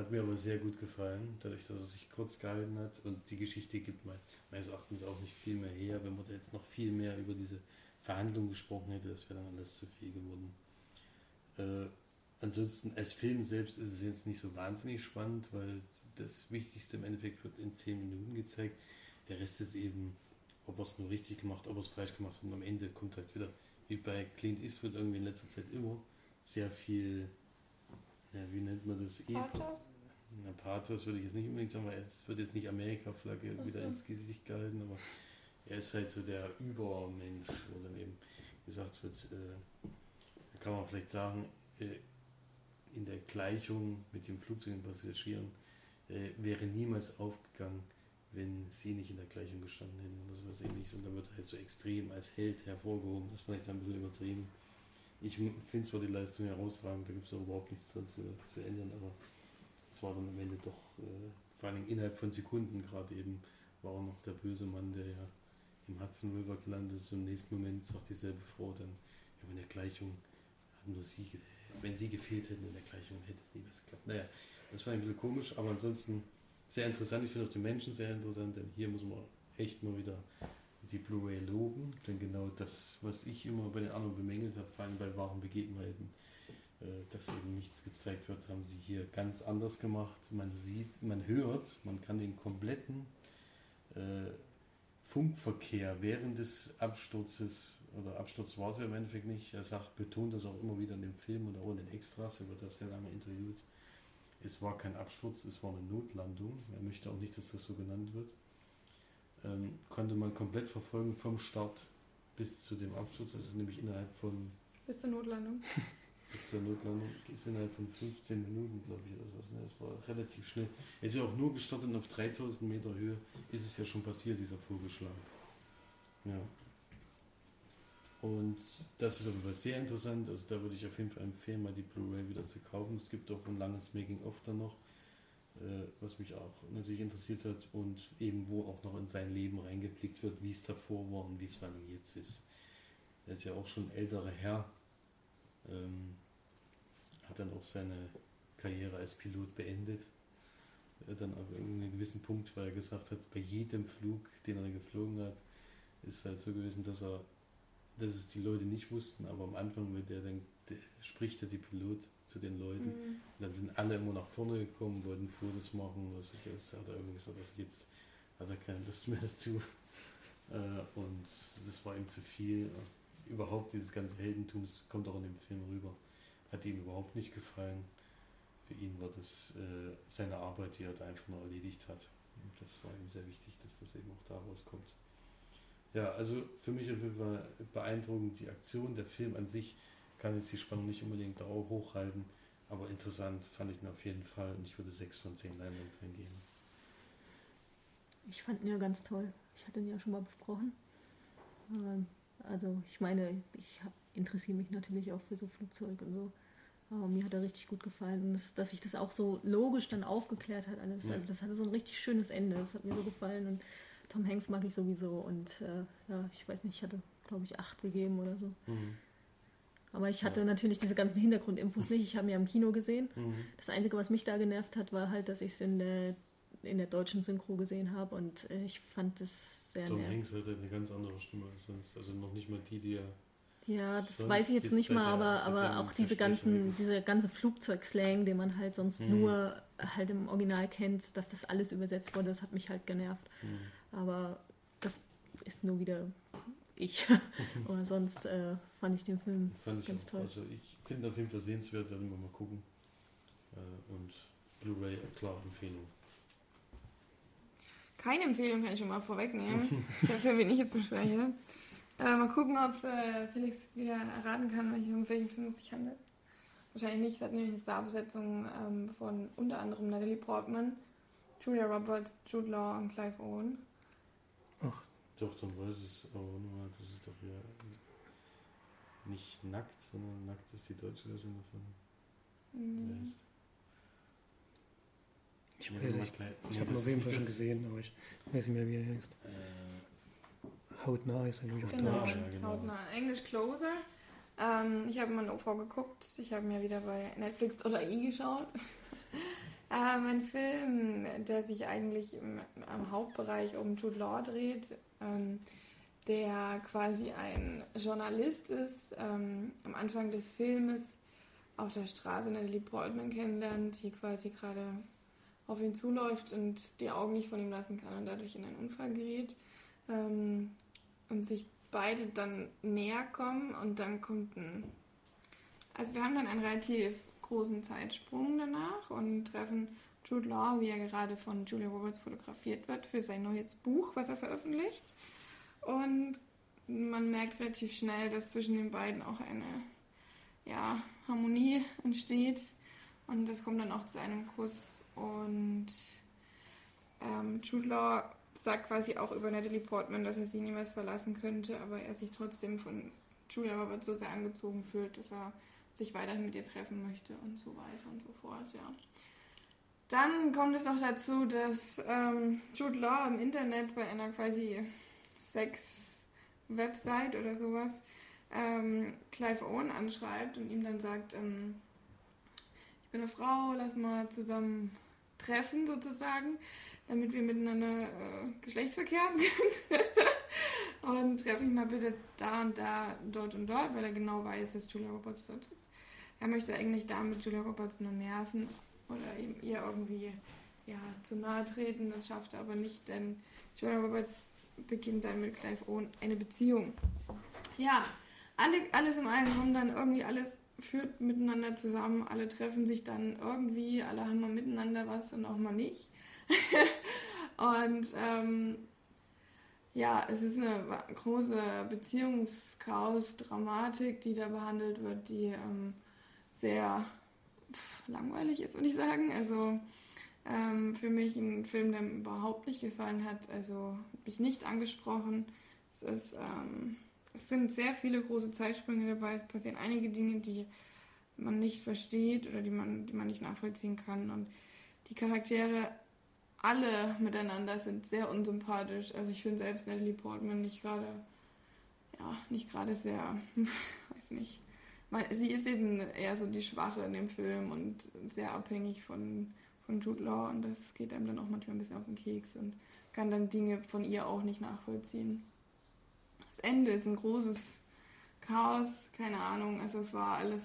Hat mir aber sehr gut gefallen, dadurch, dass er sich kurz gehalten hat. Und die Geschichte gibt me- meines Erachtens auch nicht viel mehr her. Wenn man da jetzt noch viel mehr über diese Verhandlungen gesprochen hätte, das wäre dann alles zu viel geworden. Äh, ansonsten, als Film selbst ist es jetzt nicht so wahnsinnig spannend, weil das Wichtigste im Endeffekt wird in 10 Minuten gezeigt. Der Rest ist eben, ob er es nur richtig gemacht, ob er es falsch gemacht hat. Und am Ende kommt halt wieder, wie bei Clint Eastwood irgendwie in letzter Zeit immer, sehr viel, ja, wie nennt man das? Pathos? Na, Pathos würde ich jetzt nicht unbedingt sagen, weil es wird jetzt nicht Amerika-Flagge Ach wieder ins Gesicht gehalten, aber er ist halt so der Übermensch, wo dann eben gesagt wird, äh, da kann man vielleicht sagen, äh, in der Gleichung mit dem Flugzeug und Passagieren äh, wäre niemals aufgegangen, wenn sie nicht in der Gleichung gestanden hätten oder sowas ähnliches. Und dann wird halt so extrem als Held hervorgehoben. Das ist vielleicht ein bisschen übertrieben. Ich finde zwar die Leistung herausragend, da gibt es auch überhaupt nichts dran zu, zu ändern, aber es war dann am Ende doch, äh, vor allem innerhalb von Sekunden gerade eben, war auch noch der böse Mann, der ja im Hudson River gelandet ist. Im nächsten Moment sagt dieselbe Frau dann, ja, in der Gleichung haben nur sie, wenn sie gefehlt hätten in der Gleichung, hätte es niemals geklappt. Naja, das war ein bisschen komisch, aber ansonsten sehr interessant. Ich finde auch die Menschen sehr interessant, denn hier muss man echt mal wieder die Blu-ray loben, denn genau das, was ich immer bei den anderen bemängelt habe, vor allem bei wahren Begebenheiten, dass eben nichts gezeigt wird, haben sie hier ganz anders gemacht. Man sieht, man hört, man kann den kompletten äh, Funkverkehr während des Absturzes, oder Absturz war es ja im Endeffekt nicht, er sagt, betont das auch immer wieder in dem Film und auch in den Extras, er wird das sehr lange interviewt. Es war kein Absturz, es war eine Notlandung. Er möchte auch nicht, dass das so genannt wird. Ähm, konnte man komplett verfolgen vom Start bis zu dem Absturz. Das ist nämlich innerhalb von Bis zur Notlandung. bis zur Notlandung ist innerhalb von 15 Minuten, glaube ich, oder sowas. Ne? Das war relativ schnell. Er ist ja auch nur gestartet und auf 3000 Meter Höhe ist es ja schon passiert, dieser Vogelschlag. Ja. Und das ist Fall sehr interessant. Also da würde ich auf jeden Fall empfehlen, mal die Blu-ray wieder zu kaufen. Es gibt auch ein langes Making-of da noch, äh, was mich auch natürlich interessiert hat und eben wo auch noch in sein Leben reingeblickt wird, wie es davor war und wie es vor jetzt ist. Er ist ja auch schon älterer Herr, ähm, hat dann auch seine Karriere als Pilot beendet. Äh, dann auf irgendeinem gewissen Punkt, weil er gesagt hat, bei jedem Flug, den er geflogen hat, ist halt so gewesen, dass er, dass es die Leute nicht wussten, aber am Anfang mit der dann der, spricht er die Pilot zu den Leuten. Mhm. Dann sind alle immer nach vorne gekommen, wollten Fotos machen. Das hat er irgendwie gesagt, dass jetzt hat er keine Lust mehr dazu. Äh, und das war ihm zu viel. Überhaupt dieses ganze Heldentum, das kommt auch in dem Film rüber. Hat ihm überhaupt nicht gefallen. Für ihn war das äh, seine Arbeit, die er da einfach nur erledigt hat. Und das war ihm sehr wichtig, dass das eben auch daraus kommt. Ja, also für mich Fall beeindruckend die Aktion, der Film an sich kann jetzt die Spannung nicht unbedingt auch hochhalten, aber interessant fand ich ihn auf jeden Fall und ich würde 6 von 10 Leinwandperlen geben. Ich fand ihn ja ganz toll. Ich hatte ihn ja schon mal besprochen. Ähm, Also ich meine, ich interessiere mich natürlich auch für so Flugzeug und so. Aber mir hat er richtig gut gefallen. Und das, dass sich das auch so logisch dann aufgeklärt hat alles. Ja. Also das hatte so ein richtig schönes Ende. Das hat mir so gefallen. Und Tom Hanks mag ich sowieso. Und äh, ja, ich weiß nicht, ich hatte, glaube ich, acht gegeben oder so. Mhm. Aber ich hatte Ja. natürlich diese ganzen Hintergrundinfos nicht. Ich habe mir im Kino gesehen. Mhm. Das Einzige, was mich da genervt hat, war halt, dass ich es in der, in der deutschen Synchro gesehen habe. Und äh, ich fand es sehr Tom. Hanks hatte eine ganz andere Stimme als sonst. Also noch nicht mal die, die er. Ja, das Sonst weiß ich jetzt nicht mal, aber, aber auch diese ganzen, dieser ganze Flugzeugslang, den man halt sonst Mhm. nur halt im Original kennt, dass das alles übersetzt wurde, das hat mich halt genervt. Mhm. Aber das ist nur wieder ich. aber sonst äh, fand ich den Film ich Ganz auch. toll. Also ich finde auf jeden Fall sehenswert, sollten wir mal gucken. Äh, und Blu-ray, klar, Empfehlung. Keine Empfehlung kann ich schon mal vorwegnehmen. Film, den ich jetzt bespreche. Äh, mal gucken, ob äh, Felix wieder erraten kann, welche- um welchen Film es sich handelt. Wahrscheinlich nicht. Es hat nämlich eine Starbesetzung ähm, von unter anderem Natalie Portman, Julia Roberts, Jude Law und Clive Owen. Doch, dann weiß es, aber nochmal, das ist doch ja nicht nackt, sondern nackt ist die deutsche Version davon. Wie Mhm. heißt? Ich gleich- Ich nee, habe das ihn auf ist jeden nicht Fall schon gesehen, aber ich weiß nicht mehr, wie er heißt. Äh, Hautnah ist er, glaube ich, auf Genau, Deutsch. ja, genau. hautnah. Englisch Closer. Ähm, ich habe mal eine OV geguckt. Ich habe mir wieder bei Netflix oder i geschaut. ähm, ein Film, der sich eigentlich im, am Hauptbereich um Jude Law dreht, ähm, der quasi ein Journalist ist, ähm, am Anfang des Filmes auf der Straße Natalie Portman kennenlernt, die quasi gerade auf ihn zuläuft und die Augen nicht von ihm lassen kann und dadurch in einen Unfall gerät. Ähm, und sich beide dann näher kommen und dann kommt ein. Also wir haben dann einen relativ großen Zeitsprung danach und treffen Jude Law, wie er gerade von Julia Roberts fotografiert wird für sein neues Buch, was er veröffentlicht. Und man merkt relativ schnell, dass zwischen den beiden auch eine ja, Harmonie entsteht. Und das kommt dann auch zu einem Kuss. Und ähm, Jude Law sagt quasi auch über Natalie Portman, dass er sie niemals verlassen könnte, aber er sich trotzdem von Julia Roberts so sehr angezogen fühlt, dass er sich weiterhin mit ihr treffen möchte und so weiter und so fort, ja. Dann kommt es noch dazu, dass ähm, Jude Law im Internet bei einer quasi Sex-Website oder sowas ähm, Clive Owen anschreibt und ihm dann sagt, ähm, eine Frau, lass mal zusammen treffen sozusagen damit wir miteinander äh, Geschlechtsverkehr haben können. und treffe mich mal bitte da und da, dort und dort, weil er genau weiß, dass Julia Roberts dort ist. Er möchte eigentlich damit Julia Roberts nur nerven oder ihr irgendwie ja, zu nahe treten. Das schafft er aber nicht, denn Julia Roberts beginnt dann mit Clive Owen eine Beziehung. Ja, alle, alles im allem kommt dann irgendwie alles führt miteinander zusammen, alle treffen sich dann irgendwie, alle haben mal miteinander was und auch mal nicht. und ähm, ja, es ist eine große Beziehungschaos-Dramatik, die da behandelt wird, die ähm, sehr pff, langweilig ist, würde ich sagen. Also ähm, für mich ein Film, der mir überhaupt nicht gefallen hat. Also mich nicht angesprochen. Es ist ähm, es sind sehr viele große Zeitsprünge dabei. Es passieren einige Dinge, die man nicht versteht oder die man, die man nicht nachvollziehen kann. Und die Charaktere alle miteinander sind sehr unsympathisch. Also ich finde selbst Natalie Portman nicht gerade, ja, nicht gerade sehr, weiß nicht. Sie ist eben eher so die Schwache in dem Film und sehr abhängig von, von Jude Law und das geht einem dann auch manchmal ein bisschen auf den Keks und kann dann Dinge von ihr auch nicht nachvollziehen. Das Ende ist ein großes Chaos, keine Ahnung, also es war alles,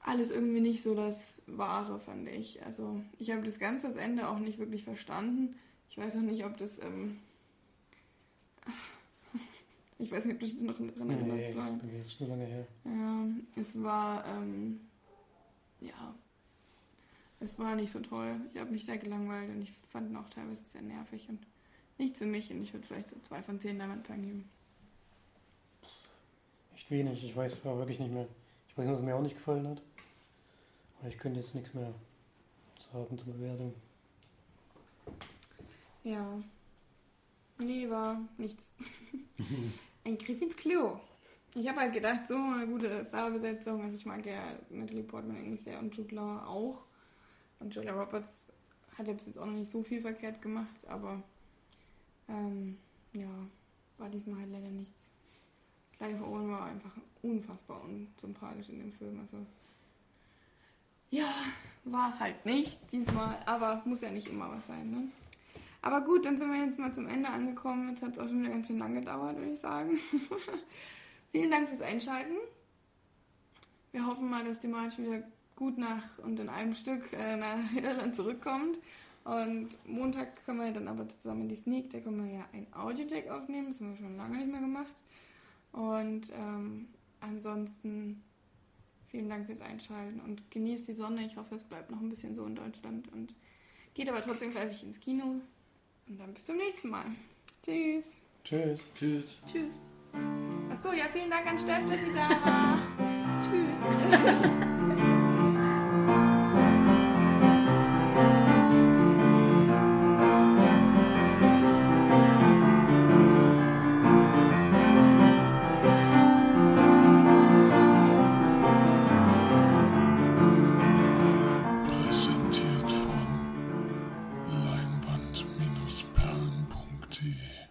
alles irgendwie nicht so das Wahre, fand ich. Also ich habe das ganze das Ende auch nicht wirklich verstanden. Ich weiß auch nicht, ob das, ähm, ich weiß nicht, ob du dich noch daran erinnerst, nee, Das ist so lange her. Ja, es war, ähm, ja, es war nicht so toll. Ich habe mich sehr gelangweilt und ich fand ihn auch teilweise sehr nervig und nicht für mich. Und ich würde vielleicht so zwei von zehn Leinwandperlen geben. Echt wenig. Ich weiß aber wirklich nicht mehr. Ich weiß nur, dass es mir auch nicht gefallen hat. Aber ich könnte jetzt nichts mehr sagen zur Bewertung. Ja. Nee, war nichts. Ein Griff ins Klo. Ich habe halt gedacht, so eine gute Starbesetzung. Also ich mag ja Natalie Portman eigentlich sehr und Jude Law auch. Und Julia Roberts hat ja bis jetzt auch noch nicht so viel verkehrt gemacht, aber ähm, ja, war diesmal halt leider nichts. Clive Owen war einfach unfassbar unsympathisch in dem Film. Also ja, war halt nichts diesmal, aber muss ja nicht immer was sein, ne? Aber gut, dann sind wir jetzt mal zum Ende angekommen. Jetzt hat es auch schon wieder ganz schön lang gedauert, würde ich sagen. Vielen Dank fürs Einschalten. Wir hoffen mal, dass die March wieder gut nach und in einem Stück äh, nach Irland zurückkommt. Und Montag können wir dann aber zusammen in die Sneak, da können wir ja ein Audio-Deck aufnehmen, das haben wir schon lange nicht mehr gemacht. Und ähm, ansonsten vielen Dank fürs Einschalten und genießt die Sonne. Ich hoffe, es bleibt noch ein bisschen so in Deutschland und geht aber trotzdem fleißig ins Kino. Und dann bis zum nächsten Mal. Tschüss. Tschüss. Tschüss. Tschüss. Achso, ja, vielen Dank an Steff, dass sie da war. Tschüss.